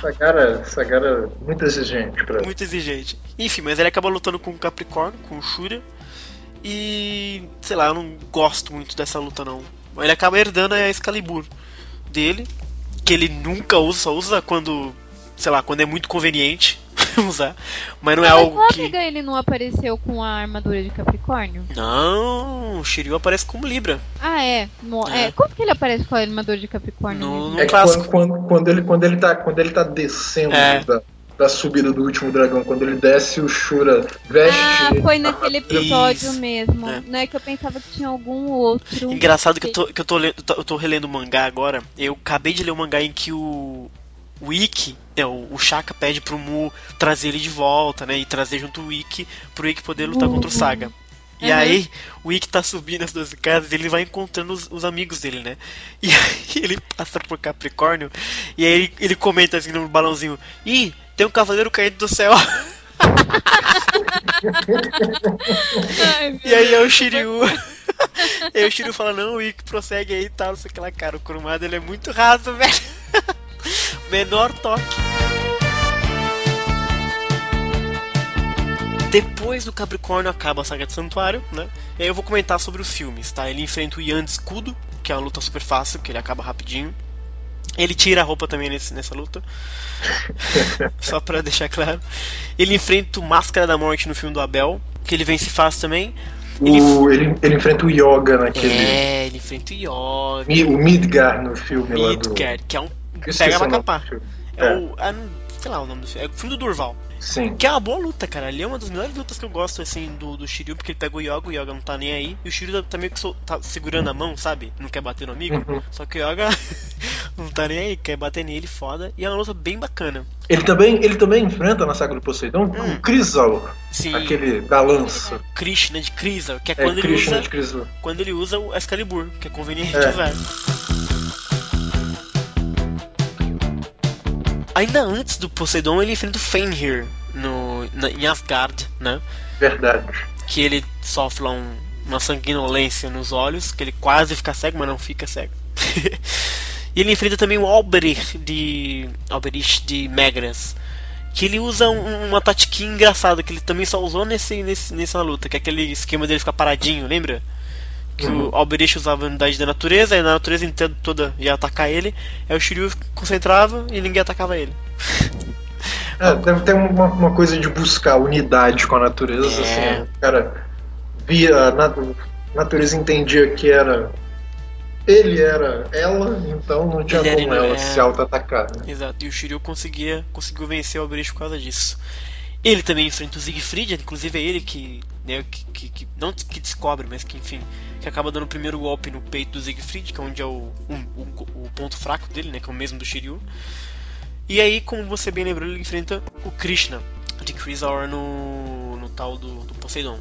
Sagara, Sagara muito exigente pra Muito exigente. Enfim, mas ele acaba lutando com o Capricórnio, com o Shura. E. sei lá, eu não gosto muito dessa luta não. Ele acaba herdando a Excalibur dele, que ele nunca usa, só usa quando. sei lá, quando é muito conveniente *laughs* usar. Mas não é Mas algo o que. Ele não apareceu com a armadura de Capricórnio? Não, o Shiryu aparece como Libra. Ah, é. No- É. é. Como que ele aparece com a armadura de Capricórnio? No- no- É que clássico. quando, quando, quando ele, quando, ele tá, quando ele tá descendo É. da, da subida do último dragão, quando ele desce, o Shura veste. Ah, foi naquele episódio Isso. mesmo. É. Não é que eu pensava que tinha algum outro. Engraçado que eu tô, que eu tô, lendo, eu tô relendo o mangá agora. Eu acabei de ler um mangá em que o. O Ikki, né, o, o Shaka pede pro Mu trazer ele de volta, né? E trazer junto o Ikki pro Ikki poder lutar contra o Saga. E Uhum. aí, o Ikki tá subindo as duas casas e ele vai encontrando os, os amigos dele, né? E *laughs* aí ele passa por Capricórnio e aí ele, ele comenta assim no balãozinho: Ih, tem um cavaleiro caindo do céu. Ai, E aí é o. Shiryu. e aí o Shiryu fala, não, o Ikki prossegue aí e tal, não sei o que lá, cara. O Kurumada ele é muito raso, velho. *laughs* Menor toque. Depois do Capricórnio acaba a saga de Santuário, né? E aí eu vou comentar sobre os filmes, tá? Ele enfrenta o Yan de escudo, que é uma luta super fácil, que ele acaba rapidinho. Ele tira a roupa também nesse, nessa luta. *laughs* Só pra deixar claro. Ele enfrenta o Máscara da Morte no filme do Abel, que ele vence fácil também. O, ele, ele enfrenta o Yoga naquele. É, ele enfrenta o Yoga. Mi- O Midgar no filme lá do. Midgard, que é um. Pega pra capar. filme. É, É. o. sei lá o nome do filme. É o filme do Durval. Sim. Que é uma boa luta, cara. Ali é uma das melhores lutas que eu gosto, assim, do, do Shiryu, porque ele pega o Yoga, o Yoga não tá nem aí. E o Shiryu tá meio que sol- tá segurando a mão, sabe? Não quer bater no amigo. Uhum. Só que o Yoga *laughs* não tá nem aí, quer bater nele, foda. E é uma luta bem bacana. Ele também, ele também enfrenta na saga do Poseidon Hum. o Crisaur, Sim. aquele da lança. Krishna de Krisa, que é, É, quando, ele Krishna usa, quando ele usa o Excalibur, que é conveniente É. usar. Ainda antes do Poseidon, ele enfrenta o Fenrir no, na- em Asgard, né? Verdade. Que ele sofre lá um- uma sanguinolência nos olhos, que ele quase fica cego, mas não fica cego. *laughs* E ele enfrenta também o Alberich de. Alberich de Megras. Que ele usa um, uma tatiquinha engraçada que ele também só usou nesse, nesse, nessa luta, que é aquele esquema dele ficar paradinho, lembra? Que uhum. o Alberich usava a unidade da natureza, e a natureza inteira toda ia atacar ele, aí o Shiryu concentrava e ninguém atacava ele. *laughs* É, deve ter uma, uma, coisa de buscar unidade com a natureza, é. assim, cara via a natureza entendia que era ele era ela, então não tinha ele como ela é... se auto-atacar. Né? Exato, e o Shiryu conseguia, conseguiu vencer o Alberich por causa disso. Ele também enfrenta o Siegfried, inclusive é ele que, né, que, que, que, não que descobre, mas que enfim, que acaba dando o primeiro golpe no peito do Siegfried, que é onde é o, um, o ponto fraco dele, né, que é o mesmo do Shiryu. E aí, como você bem lembrou, ele enfrenta o Krishna de Chrysaor no, no tal do, do Poseidon.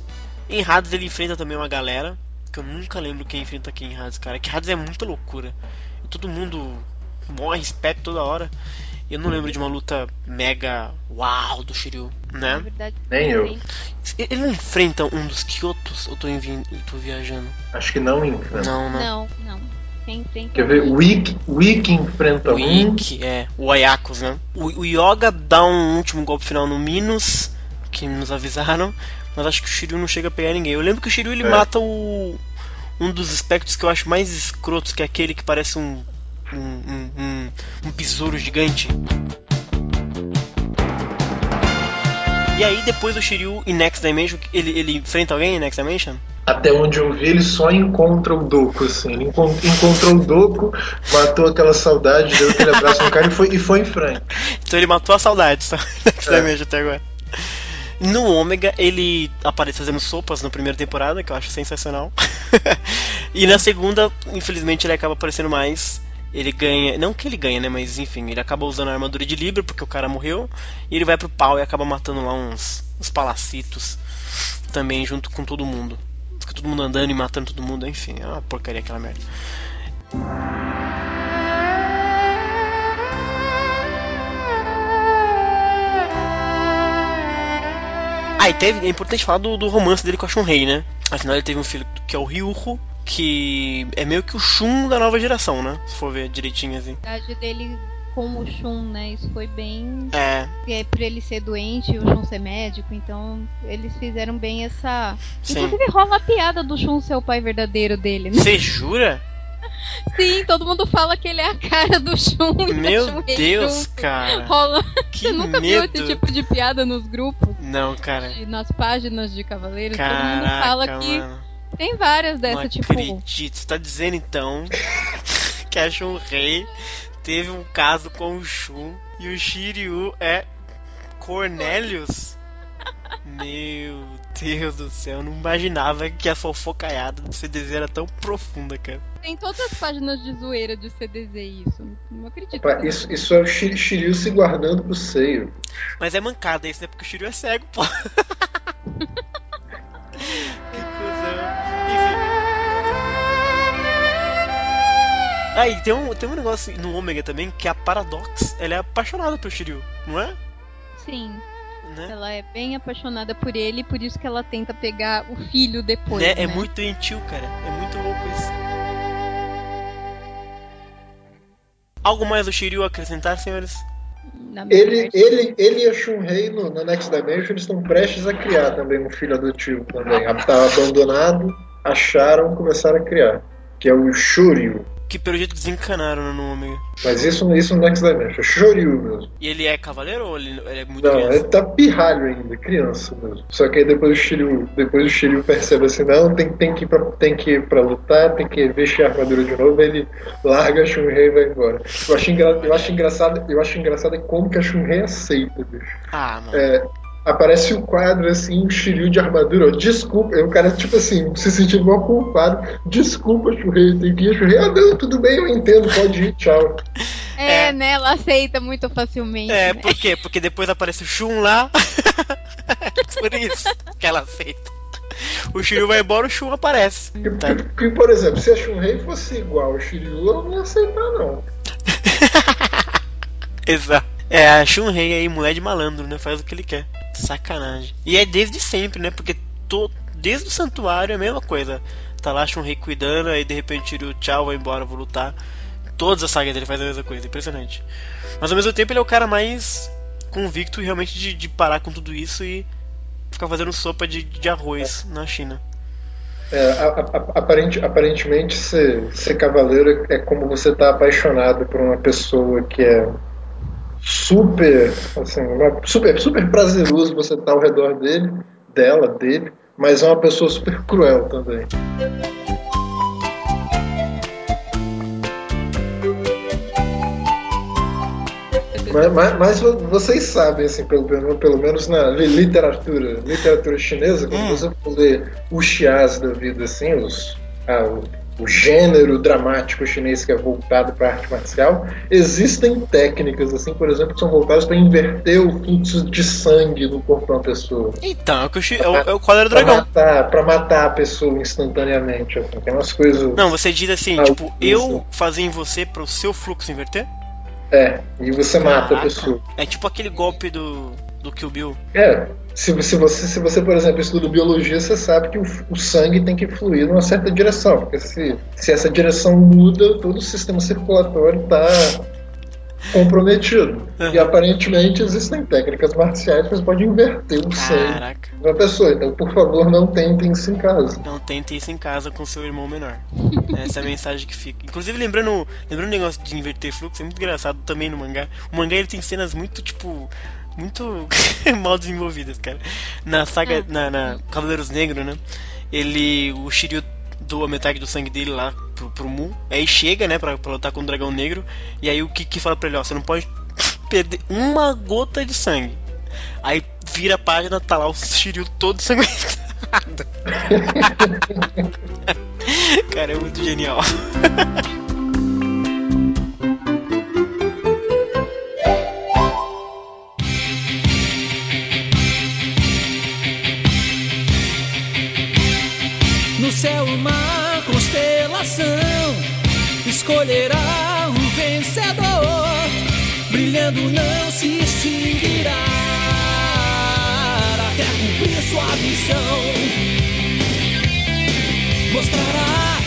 Em Hades ele enfrenta também uma galera, que eu nunca lembro quem enfrenta quem em Hades, cara. Que Hades é muita loucura. Todo mundo morre, respeito toda hora. Eu não lembro de uma luta mega uau do Shiryu, né? Verdade, Nem eu. Ele não enfrenta um dos Kyotos? Eu tô, envi... eu tô viajando. Acho que não enfrenta. Não, né? Não, não. Quem enfrenta Quer ver? O Ikki, o Ikki enfrenta o um. Ikki, é. O Ayakos, né? O, o Yoga dá um último golpe final no Minos, que nos avisaram. Mas acho que o Shiryu não chega a pegar ninguém. Eu lembro que o Shiryu ele é. mata o. Um dos espectros que eu acho mais escrotos, que é aquele que parece um. Um, um, um, um besouro gigante. E aí depois o Shiryu em Next Dimension, ele, ele enfrenta alguém em Next Dimension? Até onde eu vi, ele só encontra o Doku, assim. Ele encontrou o Doku, matou aquela saudade, deu aquele abraço no cara e foi, e foi em frente. *laughs* Então ele matou a saudade, só *laughs* Next é. Dimension até agora. No Ômega, ele aparece fazendo sopas na primeira temporada, que eu acho sensacional. *laughs* e na segunda, infelizmente, ele acaba aparecendo mais. Ele ganha. Não que ele ganha, né? Mas enfim, ele acaba usando a armadura de Libra porque o cara morreu. E ele vai pro pau e acaba matando lá uns, uns palacitos também junto com todo mundo. Fica todo mundo andando e matando todo mundo, enfim, é uma porcaria aquela merda. Ah, e teve, é importante falar do, do romance dele com a Shun-Rei, né? Afinal, ele teve um filho que é o Ryuho, que é meio que o Shun da nova geração, né? Se for ver direitinho assim. A idade dele com o Shun, né? Isso foi bem. É. é por ele ser doente e o Shun ser médico, então eles fizeram bem essa. Sim. Inclusive rola a piada do Shun ser o pai verdadeiro dele, né? Você jura? *laughs* Sim, todo mundo fala que ele é a cara do Shun. Meu Shun Deus, junto. cara. Rola. Você nunca medo. viu esse tipo de piada nos grupos? Não, cara. nas páginas de Cavaleiros, Caraca, todo mundo fala que mano. Tem várias dessa, Não tipo. acredito. Você tá dizendo então *laughs* que a Rei teve um caso com o Shun e o Shiryu é Cornelius? *laughs* Meu Deus do céu, eu não imaginava que a fofocaiada do CDZ era tão profunda, cara. Tem todas as páginas de zoeira de CDZ isso. Não acredito. Opa, isso, isso é o Shiryu se guardando pro seio. Mas é mancada isso, né? Porque o Shiryu é cego, pô. *laughs* Ah, e tem um, tem um negócio no Ômega também que é a Paradox. Ela é apaixonada pelo Shiryu, não é? Sim. Né? Ela é bem apaixonada por ele, por isso que ela tenta pegar o filho depois. Né? Né? É muito gentil, cara. É muito louco isso. Algo mais do Shiryu acrescentar, senhores? Na minha Ele, ele, ele e a Shun-Rei no, no Next Dimension eles estão prestes a criar também um filho adotivo também. Estava abandonado, acharam, começaram a criar. Que é o Shuryu. Que pelo jeito desencanaram no Ômega. Mas isso, isso no Next Dimension, Shoryu mesmo. E ele é cavaleiro ou ele, ele é muito Não, criança? ele tá pirralho ainda, criança mesmo. Só que aí depois o Shiryu, depois o Shiryu percebe assim, não, tem, tem, que ir pra, tem que ir pra lutar, tem que vestir a armadura de novo, ele larga a Shun-Rei e vai embora. Eu acho, engra, eu acho engraçado, eu acho engraçado como que a Shun-Rei aceita, bicho. Ah, mano. É, aparece o quadro assim, o Shiryu de armadura, ó, desculpa, o cara, tipo assim, se sentindo mal culpado, desculpa, Shurrei, tem que ir, Shurrei, ah não, tudo bem, eu entendo, pode ir, tchau. É, É. né? Ela aceita muito facilmente. É, né? por quê? Porque depois aparece o Shun lá. *laughs* por isso que ela aceita. O Shiryu vai embora, o Shun aparece. Tá. Porque, por exemplo, se a Shunrei fosse igual ao Shiryu, eu não ia aceitar, não. *laughs* Exato. É, a Shun-Rei aí, mulher de malandro, né? Faz o que ele quer. Sacanagem. E é desde sempre, né? Porque to... desde o santuário é a mesma coisa. Tá lá a Shun-Rei cuidando, aí de repente tira o tchau, vai embora, vou lutar. Todas as sagas dele fazem a mesma coisa, impressionante. Mas ao mesmo tempo ele é o cara mais convicto realmente de, de parar com tudo isso e ficar fazendo sopa de, de arroz na China. É, a, a, aparente, aparentemente ser, ser cavaleiro é como você estar tá apaixonado por uma pessoa que é super, assim, super, super prazeroso você estar tá ao redor dele, dela, dele, mas é uma pessoa super cruel também. Mas, mas, mas, vocês sabem, assim, pelo, pelo menos na literatura, literatura chinesa, quando hum. você for ler os chiás da vida, assim, os, ah, o, gênero dramático chinês que é voltado para a arte marcial, existem técnicas, assim, por exemplo, que são voltadas para inverter o fluxo de sangue no corpo de uma pessoa. Então, é o, que é o, é o quadro do dragão. Para matar, matar a pessoa instantaneamente, assim, tem umas coisas... Não, você diz assim, tipo, eu fazer em você para o seu fluxo inverter? É, e você Caraca. mata a pessoa. É tipo aquele golpe do, do Kill Bill. É, se, se, você, se você, por exemplo, estuda biologia, você sabe que o, o, sangue tem que fluir numa certa direção, porque se, se essa direção muda, todo o sistema circulatório está comprometido. Uhum. E aparentemente existem técnicas marciais que você pode inverter o sangue da pessoa. Então, por favor, não tentem isso em casa. Não tentem isso em casa com seu irmão menor. *laughs* Essa é a mensagem que fica. Inclusive, lembrando, lembrando o negócio de inverter fluxo, é muito engraçado também no mangá. O mangá ele tem cenas muito, tipo, muito *laughs* mal desenvolvidas, cara. Na saga, ah. na, na Cavaleiros Negros, né? Ele, o Shiryu doa metade do sangue dele lá pro, pro Mu. Aí chega, né, pra, pra lutar com o dragão negro. E aí o Kiki fala pra ele, ó, você não pode *laughs* perder uma gota de sangue. Aí vira a página, tá lá o Shiryu todo sanguentado. *laughs* Cara, é muito genial. *laughs* escolherá um vencedor, brilhando não se extinguirá até cumprir sua missão. Mostrará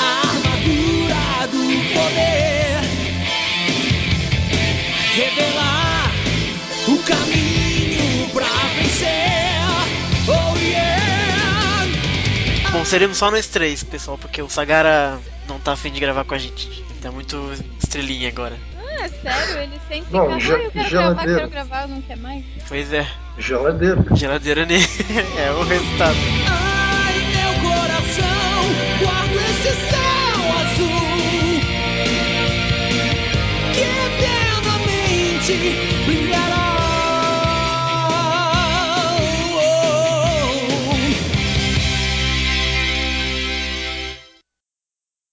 a armadura do poder, revelar o caminho Bom, seremos só nós três, pessoal, porque o Sagara não tá afim de gravar com a gente. Tá muito estrelinha agora. Ah, é sério? Ele sempre não, fala, ah, eu quero gravar, quero gravar, não quer mais? Pois é. Geladeira. Geladeira né *laughs* é o resultado. Ai, meu coração, guardo esse céu azul. Que eternamente